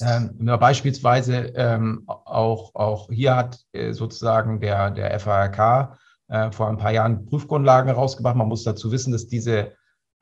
Ähm, beispielsweise ähm, auch, auch hier hat äh, sozusagen der, der FARK äh, vor ein paar Jahren Prüfgrundlagen herausgebracht. Man muss dazu wissen, dass diese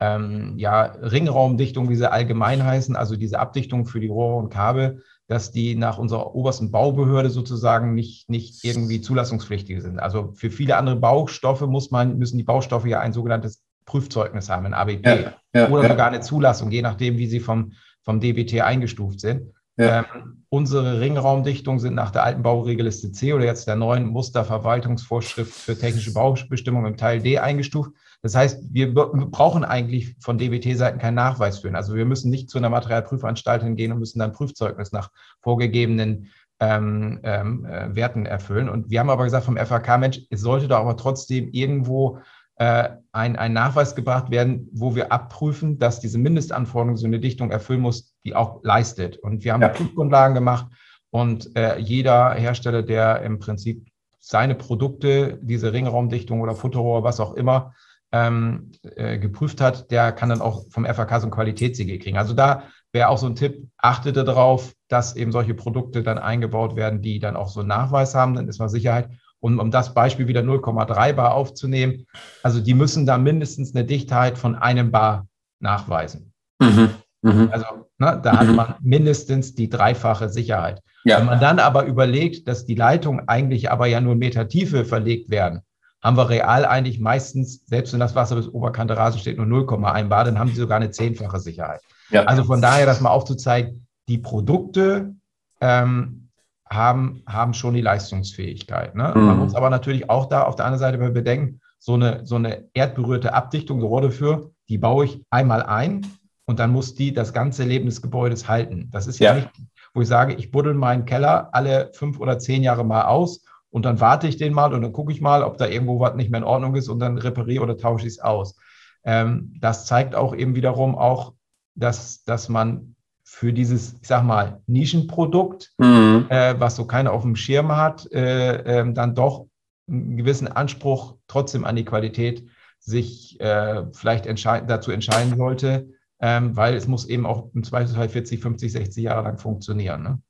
ähm, ja, Ringraumdichtung, wie sie allgemein heißen, also diese Abdichtung für die Rohre und Kabel, dass die nach unserer obersten Baubehörde sozusagen nicht, nicht irgendwie zulassungspflichtig sind. Also für viele andere Baustoffe muss man, müssen die Baustoffe ja ein sogenanntes Prüfzeugnis haben, ein ABP ja, ja, oder ja. sogar eine Zulassung, je nachdem, wie sie vom, vom DBT eingestuft sind. Ähm, unsere Ringraumdichtungen sind nach der alten Bauregelliste C oder jetzt der neuen Musterverwaltungsvorschrift für technische Baubestimmungen im Teil D eingestuft. Das heißt, wir brauchen eigentlich von DBT-Seiten keinen Nachweis führen. Also wir müssen nicht zu einer Materialprüfanstalt hingehen und müssen dann Prüfzeugnis nach vorgegebenen ähm, ähm, äh, Werten erfüllen. Und wir haben aber gesagt vom FAK, Mensch, es sollte da aber trotzdem irgendwo äh, ein, ein Nachweis gebracht werden, wo wir abprüfen, dass diese Mindestanforderungen so eine Dichtung erfüllen muss, die auch leistet. Und wir haben ja. Prüfgrundlagen gemacht und äh, jeder Hersteller, der im Prinzip seine Produkte, diese Ringraumdichtung oder Futterrohr, was auch immer, ähm, äh, geprüft hat, der kann dann auch vom FAK so ein Qualitätssiegel kriegen. Also da wäre auch so ein Tipp, achtet darauf, dass eben solche Produkte dann eingebaut werden, die dann auch so einen Nachweis haben, dann ist mal Sicherheit. Und um das Beispiel wieder 0,3 Bar aufzunehmen, also die müssen da mindestens eine Dichtheit von einem Bar nachweisen. Mhm. Mhm. Also ne, da hat mhm. man mindestens die dreifache Sicherheit. Ja. Wenn man dann aber überlegt, dass die Leitungen eigentlich aber ja nur Meter Tiefe verlegt werden, haben wir real eigentlich meistens, selbst wenn das Wasser bis Oberkante Rasen steht, nur 0,1 Bar, dann haben sie sogar eine zehnfache Sicherheit. Ja. Also von daher, das mal aufzuzeigen, die Produkte ähm, haben, haben schon die Leistungsfähigkeit. Ne? Mhm. Man muss aber natürlich auch da auf der anderen Seite bedenken, so eine, so eine erdberührte Abdichtung, so Rohr dafür, die baue ich einmal ein und dann muss die das ganze Leben des Gebäudes halten. Das ist ja, ja. nicht, wo ich sage, ich buddel meinen Keller alle fünf oder zehn Jahre mal aus und dann warte ich den mal und dann gucke ich mal, ob da irgendwo was nicht mehr in Ordnung ist und dann repariere oder tausche ich es aus. Ähm, das zeigt auch eben wiederum auch, dass, dass man für dieses, ich sag mal, Nischenprodukt, mhm. äh, was so keiner auf dem Schirm hat, äh, äh, dann doch einen gewissen Anspruch trotzdem an die Qualität sich äh, vielleicht entscheid dazu entscheiden sollte, ähm, weil es muss eben auch im Zweifelsfall 40, 50, 60 Jahre lang funktionieren. Ne?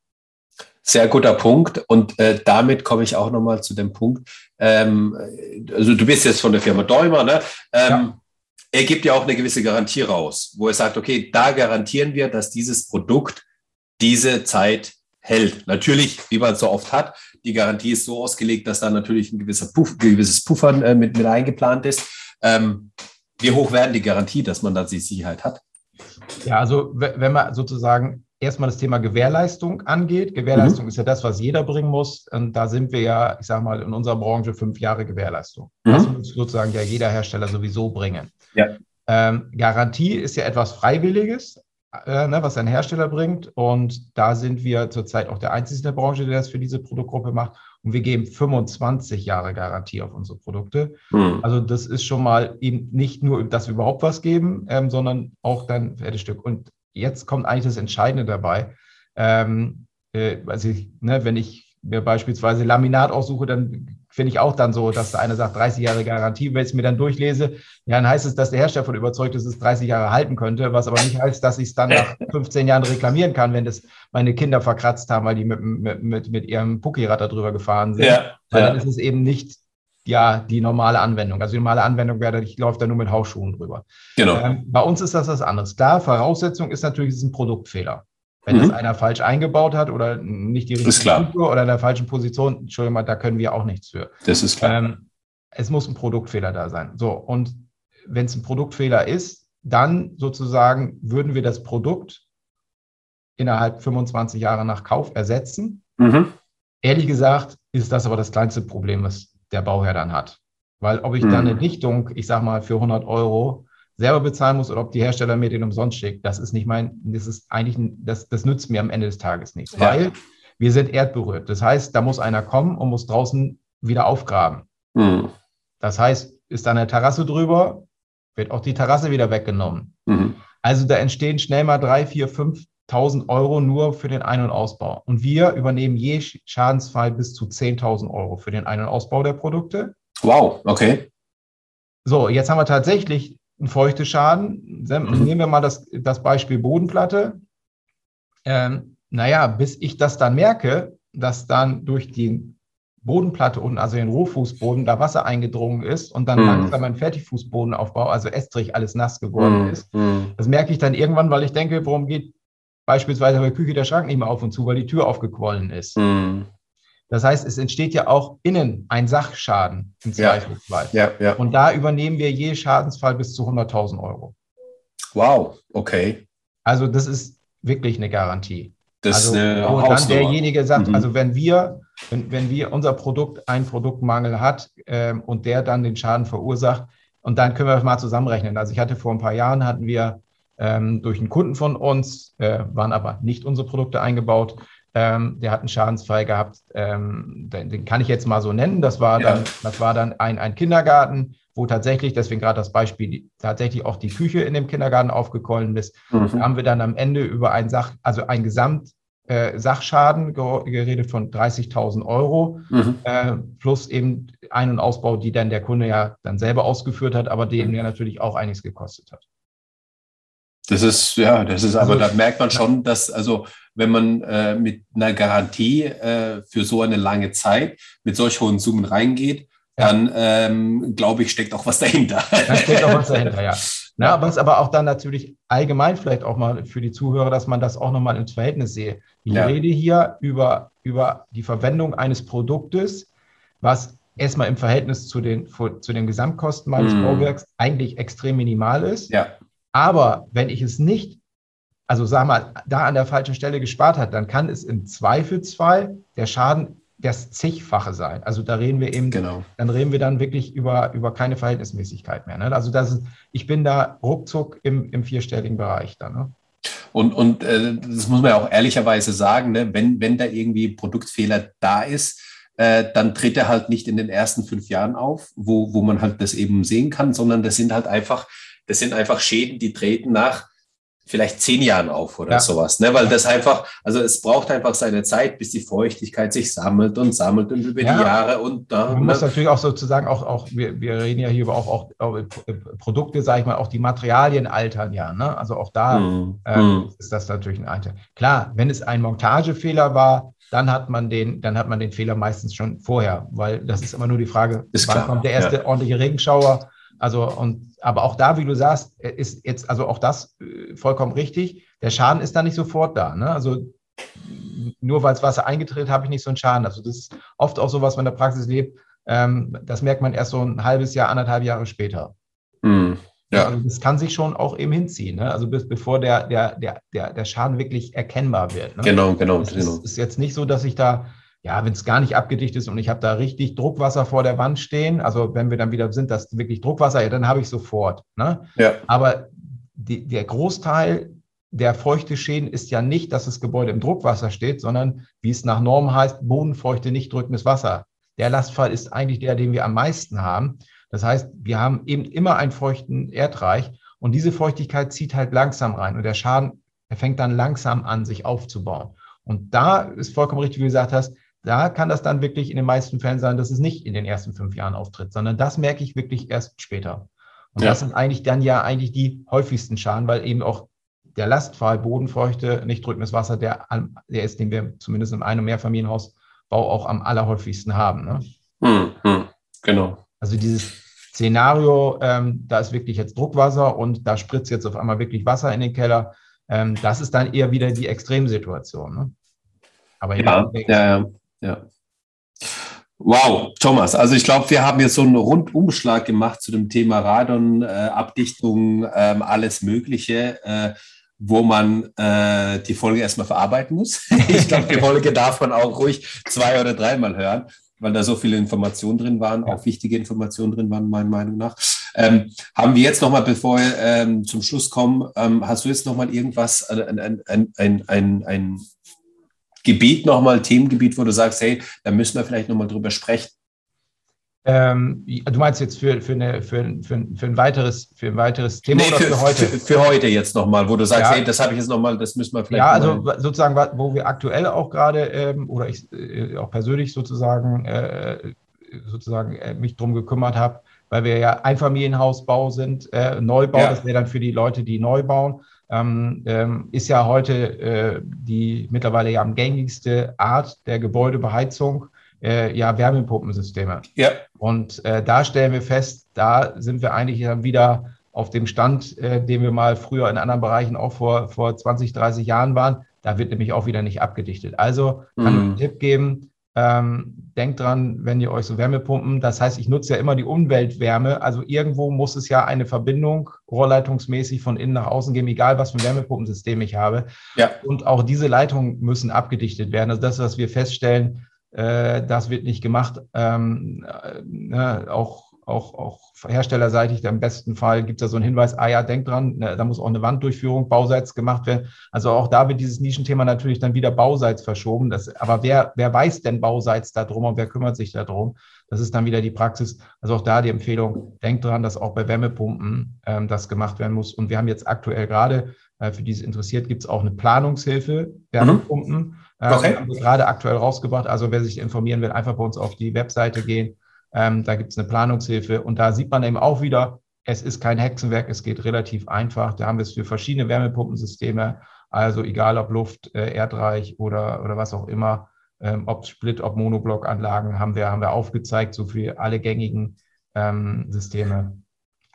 Sehr guter Punkt. Und äh, damit komme ich auch nochmal zu dem Punkt. Ähm, also du bist jetzt von der Firma Däumer, ne? Ähm, ja. Er gibt ja auch eine gewisse Garantie raus, wo er sagt, okay, da garantieren wir, dass dieses Produkt diese Zeit hält. Natürlich, wie man es so oft hat, die Garantie ist so ausgelegt, dass da natürlich ein gewisser Puff, gewisses Puffern äh, mit, mit eingeplant ist. Ähm, wie hoch werden die Garantie, dass man da die Sicherheit hat? Ja, also wenn man sozusagen erstmal das Thema Gewährleistung angeht. Gewährleistung mhm. ist ja das, was jeder bringen muss. Und da sind wir ja, ich sage mal, in unserer Branche fünf Jahre Gewährleistung. Mhm. Das muss sozusagen ja jeder Hersteller sowieso bringen. Ja. Ähm, Garantie ist ja etwas Freiwilliges, äh, ne, was ein Hersteller bringt. Und da sind wir zurzeit auch der Einzige in der Branche, der das für diese Produktgruppe macht. Und wir geben 25 Jahre Garantie auf unsere Produkte. Mhm. Also das ist schon mal eben nicht nur, dass wir überhaupt was geben, ähm, sondern auch dann Stück. Und jetzt kommt eigentlich das Entscheidende dabei. Ähm, äh, also ich, ne, wenn ich mir beispielsweise Laminat aussuche, dann finde ich auch dann so, dass der eine sagt 30 Jahre Garantie. Wenn ich es mir dann durchlese, ja, dann heißt es, dass der Hersteller von überzeugt ist, dass es 30 Jahre halten könnte, was aber nicht heißt, dass ich es dann nach 15 Jahren reklamieren kann, wenn das meine Kinder verkratzt haben, weil die mit, mit, mit, mit ihrem Puckyrad darüber gefahren sind. Ja, ja. dann ist es eben nicht ja die normale Anwendung. Also die normale Anwendung wäre, ich laufe da nur mit Hausschuhen drüber. Genau. Ähm, bei uns ist das was anderes. Klar, Voraussetzung ist natürlich, es ist ein Produktfehler. Wenn mhm. das einer falsch eingebaut hat oder nicht die richtige Kultur oder in der falschen Position, Entschuldigung mal, da können wir auch nichts für. Das ist klar. Ähm, es muss ein Produktfehler da sein. So, und wenn es ein Produktfehler ist, dann sozusagen würden wir das Produkt innerhalb 25 Jahre nach Kauf ersetzen. Mhm. Ehrlich gesagt ist das aber das kleinste Problem, was der Bauherr dann hat. Weil ob ich mhm. dann eine Dichtung, ich sag mal, für 100 Euro selber bezahlen muss oder ob die Hersteller mir den umsonst schickt, das ist nicht mein, das ist eigentlich, das, das nützt mir am Ende des Tages nichts, ja. weil wir sind erdberührt. Das heißt, da muss einer kommen und muss draußen wieder aufgraben. Mhm. Das heißt, ist da eine Terrasse drüber, wird auch die Terrasse wieder weggenommen. Mhm. Also da entstehen schnell mal drei, vier, 5.000 Euro nur für den Ein- und Ausbau. Und wir übernehmen je Schadensfall bis zu 10.000 Euro für den Ein- und Ausbau der Produkte. Wow, okay. So, jetzt haben wir tatsächlich einen feuchte Schaden. Mhm. Nehmen wir mal das, das Beispiel Bodenplatte. Ähm, naja, bis ich das dann merke, dass dann durch die Bodenplatte unten, also den Rohfußboden, da Wasser eingedrungen ist und dann mhm. langsam ein Fertigfußbodenaufbau, also Estrich, alles nass geworden mhm. ist. Das merke ich dann irgendwann, weil ich denke, warum geht beispielsweise bei der Küche der Schrank nicht mehr auf und zu, weil die Tür aufgequollen ist. Mhm. Das heißt, es entsteht ja auch innen ein Sachschaden im Zweifelsfall. Ja, ja, ja. Und da übernehmen wir je Schadensfall bis zu 100.000 Euro. Wow, okay. Also das ist wirklich eine Garantie. Das also, eine wo dann derjenige sagt, mhm. also wenn wir, wenn, wenn wir unser Produkt einen Produktmangel hat ähm, und der dann den Schaden verursacht, und dann können wir das mal zusammenrechnen. Also ich hatte vor ein paar Jahren hatten wir ähm, durch einen Kunden von uns, äh, waren aber nicht unsere Produkte eingebaut, ähm, der hat einen Schadensfall gehabt, ähm, den, den, kann ich jetzt mal so nennen. Das war dann, das war dann ein, ein Kindergarten, wo tatsächlich, deswegen gerade das Beispiel, tatsächlich auch die Küche in dem Kindergarten aufgequollen ist. Mhm. Da haben wir dann am Ende über ein Sach, also ein Gesamt äh, Sachschaden geredet von 30.000 Euro, mhm. äh, plus eben Ein- und Ausbau, die dann der Kunde ja dann selber ausgeführt hat, aber den mhm. ja natürlich auch einiges gekostet hat. Das ist, ja, das ist, aber also, da merkt man schon, dass, also, wenn man äh, mit einer Garantie äh, für so eine lange Zeit mit solch hohen Summen reingeht, ja. dann ähm, glaube ich, steckt auch was dahinter. Da steckt auch was dahinter, ja. Na, was aber auch dann natürlich allgemein vielleicht auch mal für die Zuhörer, dass man das auch nochmal ins Verhältnis sehe. Ich ja. rede hier über, über die Verwendung eines Produktes, was erstmal im Verhältnis zu den, zu den Gesamtkosten meines mm. Bauwerks eigentlich extrem minimal ist. Ja. Aber wenn ich es nicht, also sag mal, da an der falschen Stelle gespart hat, dann kann es im Zweifelsfall der Schaden das zigfache sein. Also da reden wir eben, genau. dann reden wir dann wirklich über, über keine Verhältnismäßigkeit mehr. Ne? Also das ist, ich bin da ruckzuck im, im vierstelligen Bereich dann. Ne? Und, und äh, das muss man ja auch ehrlicherweise sagen, ne? wenn, wenn da irgendwie Produktfehler da ist, äh, dann tritt er halt nicht in den ersten fünf Jahren auf, wo, wo man halt das eben sehen kann, sondern das sind halt einfach, das sind einfach Schäden, die treten nach vielleicht zehn Jahren auf oder ja. sowas. Ne? Weil das einfach, also es braucht einfach seine Zeit, bis die Feuchtigkeit sich sammelt und sammelt und über ja. die Jahre und da. Man ne? muss natürlich auch sozusagen auch, auch wir, wir reden ja hier über auch, auch, auch Produkte, sage ich mal, auch die Materialien altern ja. Ne? Also auch da mhm. ähm, ist das natürlich ein Alter. Klar, wenn es ein Montagefehler war, dann hat man den, dann hat man den Fehler meistens schon vorher, weil das ist immer nur die Frage, ist wann klar. kommt der erste ja. ordentliche Regenschauer also, und, aber auch da, wie du sagst, ist jetzt, also auch das äh, vollkommen richtig. Der Schaden ist da nicht sofort da. Ne? Also, nur weil es Wasser eingetreten habe ich nicht so einen Schaden. Also, das ist oft auch so, was man in der Praxis lebt. Ähm, das merkt man erst so ein halbes Jahr, anderthalb Jahre später. Mm, ja. Also, das kann sich schon auch eben hinziehen. Ne? Also, bis, bevor der, der, der, der, der Schaden wirklich erkennbar wird. Ne? Genau, genau. Es genau. ist, ist jetzt nicht so, dass ich da ja, wenn es gar nicht abgedichtet ist und ich habe da richtig Druckwasser vor der Wand stehen, also wenn wir dann wieder sind, das wirklich Druckwasser, ja, dann habe ich sofort. Ne? Ja. Aber die, der Großteil der feuchte Schäden ist ja nicht, dass das Gebäude im Druckwasser steht, sondern wie es nach Norm heißt, bodenfeuchte, nicht drückendes Wasser. Der Lastfall ist eigentlich der, den wir am meisten haben. Das heißt, wir haben eben immer einen feuchten Erdreich und diese Feuchtigkeit zieht halt langsam rein und der Schaden, der fängt dann langsam an, sich aufzubauen. Und da ist vollkommen richtig, wie du gesagt hast, da kann das dann wirklich in den meisten Fällen sein, dass es nicht in den ersten fünf Jahren auftritt, sondern das merke ich wirklich erst später. Und ja. das sind eigentlich dann ja eigentlich die häufigsten Schaden, weil eben auch der Lastfall, Bodenfeuchte, nicht drückendes Wasser, der, der ist, den wir zumindest im Ein- und Mehrfamilienhausbau auch am allerhäufigsten haben. Ne? Hm, hm, genau. Also dieses Szenario, ähm, da ist wirklich jetzt Druckwasser und da spritzt jetzt auf einmal wirklich Wasser in den Keller. Ähm, das ist dann eher wieder die Extremsituation. Ne? Aber ja, ja, ja. Ja. Wow, Thomas, also ich glaube, wir haben jetzt so einen Rundumschlag gemacht zu dem Thema Radon-Abdichtung, äh, ähm, alles Mögliche, äh, wo man äh, die Folge erstmal verarbeiten muss. ich glaube, die Folge darf man auch ruhig zwei oder dreimal hören, weil da so viele Informationen drin waren, auch wichtige Informationen drin waren, meiner Meinung nach. Ähm, haben wir jetzt nochmal, bevor wir ähm, zum Schluss kommen, ähm, hast du jetzt nochmal irgendwas, ein, ein, ein, ein, ein Gebiet nochmal, Themengebiet, wo du sagst, hey, da müssen wir vielleicht nochmal drüber sprechen? Ähm, du meinst jetzt für, für, eine, für, für, für, ein, weiteres, für ein weiteres Thema nee, oder für, heute? Für, für, heute jetzt nochmal, wo du sagst, ja. hey, das habe ich jetzt nochmal, das müssen wir vielleicht. Ja, also sozusagen, wo wir aktuell auch gerade ähm, oder ich äh, auch persönlich sozusagen, äh, sozusagen äh, mich drum gekümmert habe, weil wir ja Einfamilienhausbau sind, äh, Neubau, ja. das wäre dann für die Leute, die neu bauen ähm, ähm, ist ja heute äh, die mittlerweile ja am gängigste Art der Gebäudebeheizung, äh, ja Wärmepumpensysteme. Ja. Und äh, da stellen wir fest, da sind wir eigentlich dann wieder auf dem Stand, äh, den wir mal früher in anderen Bereichen auch vor, vor 20, 30 Jahren waren. Da wird nämlich auch wieder nicht abgedichtet. Also kann ich mhm. einen Tipp geben, ähm, denkt dran, wenn ihr euch so Wärmepumpen, das heißt, ich nutze ja immer die Umweltwärme, also irgendwo muss es ja eine Verbindung rohrleitungsmäßig von innen nach außen geben, egal was für ein Wärmepumpensystem ich habe. Ja. Und auch diese Leitungen müssen abgedichtet werden. Also das, was wir feststellen, äh, das wird nicht gemacht. Ähm, äh, ne, auch auch, auch herstellerseitig, im besten Fall gibt es da so einen Hinweis, ah ja, denkt dran, ne, da muss auch eine Wanddurchführung bauseits gemacht werden. Also auch da wird dieses Nischenthema natürlich dann wieder bauseits verschoben. Das, aber wer, wer weiß denn bauseits darum und wer kümmert sich darum? Das ist dann wieder die Praxis. Also auch da die Empfehlung, denkt dran, dass auch bei Wärmepumpen ähm, das gemacht werden muss. Und wir haben jetzt aktuell gerade, äh, für die es interessiert, gibt es auch eine Planungshilfe, Wärmepumpen. Mhm. Okay. Ähm, gerade aktuell rausgebracht. Also wer sich informieren will, einfach bei uns auf die Webseite gehen ähm, da gibt es eine Planungshilfe und da sieht man eben auch wieder, es ist kein Hexenwerk, es geht relativ einfach. Da haben wir es für verschiedene Wärmepumpensysteme, also egal ob Luft, äh, Erdreich oder, oder was auch immer, ähm, ob Split, ob Monoblockanlagen, haben wir, haben wir aufgezeigt, so für alle gängigen ähm, Systeme,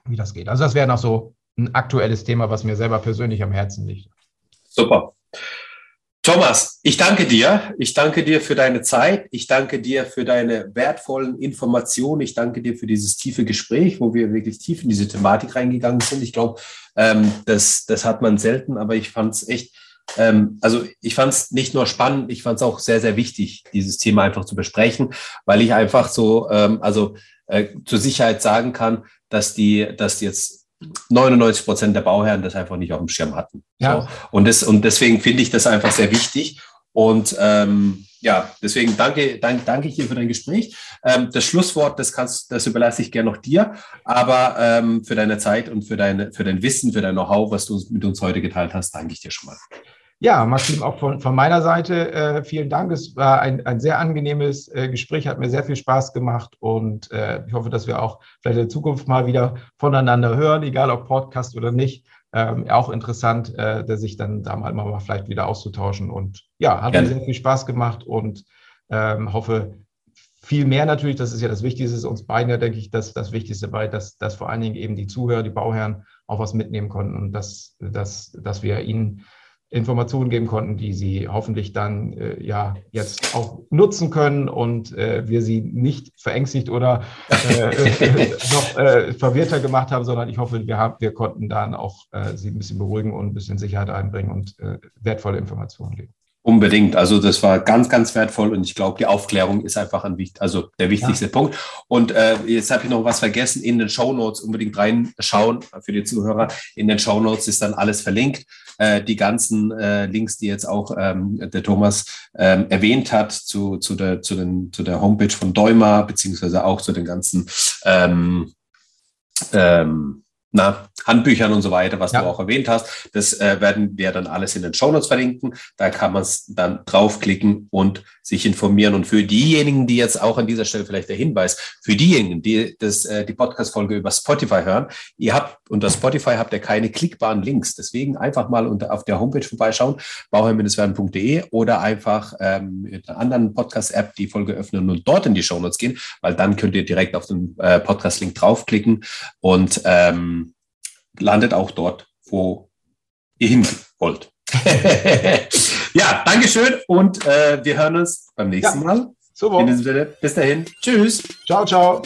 wie das geht. Also das wäre noch so ein aktuelles Thema, was mir selber persönlich am Herzen liegt. Super. Thomas, ich danke dir. Ich danke dir für deine Zeit. Ich danke dir für deine wertvollen Informationen. Ich danke dir für dieses tiefe Gespräch, wo wir wirklich tief in diese Thematik reingegangen sind. Ich glaube, ähm, das, das hat man selten, aber ich fand es echt, ähm, also ich fand es nicht nur spannend, ich fand es auch sehr, sehr wichtig, dieses Thema einfach zu besprechen, weil ich einfach so, ähm, also äh, zur Sicherheit sagen kann, dass die, dass jetzt 99 Prozent der Bauherren das einfach nicht auf dem Schirm hatten. Ja. So. Und, das, und deswegen finde ich das einfach sehr wichtig. Und ähm, ja, deswegen danke, danke, danke ich dir für dein Gespräch. Ähm, das Schlusswort, das kannst, das überlasse ich gerne noch dir, aber ähm, für deine Zeit und für deine, für dein Wissen, für dein Know-how, was du mit uns heute geteilt hast, danke ich dir schon mal. Ja, Maxim, auch von, von meiner Seite äh, vielen Dank. Es war ein, ein sehr angenehmes äh, Gespräch, hat mir sehr viel Spaß gemacht und äh, ich hoffe, dass wir auch vielleicht in Zukunft mal wieder voneinander hören, egal ob Podcast oder nicht. Ähm, auch interessant, äh, sich dann da mal, mal vielleicht wieder auszutauschen. Und ja, hat Gerne. mir sehr viel Spaß gemacht und ähm, hoffe, viel mehr natürlich, das ist ja das Wichtigste, uns beiden ja, denke ich, das, das Wichtigste bei, dass, dass vor allen Dingen eben die Zuhörer, die Bauherren auch was mitnehmen konnten und dass, dass, dass wir ihnen Informationen geben konnten, die sie hoffentlich dann äh, ja jetzt auch nutzen können und äh, wir sie nicht verängstigt oder äh, noch äh, verwirrter gemacht haben, sondern ich hoffe, wir, haben, wir konnten dann auch äh, sie ein bisschen beruhigen und ein bisschen Sicherheit einbringen und äh, wertvolle Informationen geben. Unbedingt. Also das war ganz, ganz wertvoll und ich glaube, die Aufklärung ist einfach ein wichtig, also der wichtigste ja. Punkt. Und äh, jetzt habe ich noch was vergessen. In den Show Notes unbedingt reinschauen für die Zuhörer. In den Show Notes ist dann alles verlinkt. Äh, die ganzen äh, Links, die jetzt auch ähm, der Thomas ähm, erwähnt hat zu, zu, der, zu, den, zu der Homepage von Däumer, beziehungsweise auch zu den ganzen ähm, ähm, na, Handbüchern und so weiter, was ja. du auch erwähnt hast. Das äh, werden wir dann alles in den Shownotes verlinken. Da kann man es dann draufklicken und sich informieren. Und für diejenigen, die jetzt auch an dieser Stelle vielleicht der Hinweis, für diejenigen, die das, äh, die Podcast-Folge über Spotify hören, ihr habt unter Spotify habt ihr keine klickbaren Links. Deswegen einfach mal unter, auf der Homepage vorbeischauen, bauherr-werden.de oder einfach ähm, mit einer anderen Podcast-App die Folge öffnen und dort in die Shownotes gehen, weil dann könnt ihr direkt auf den äh, Podcast-Link draufklicken und ähm, landet auch dort, wo ihr hin wollt. ja, Dankeschön und äh, wir hören uns beim nächsten ja. Mal. Super. Sinne, bis dahin. Tschüss. Ciao, ciao.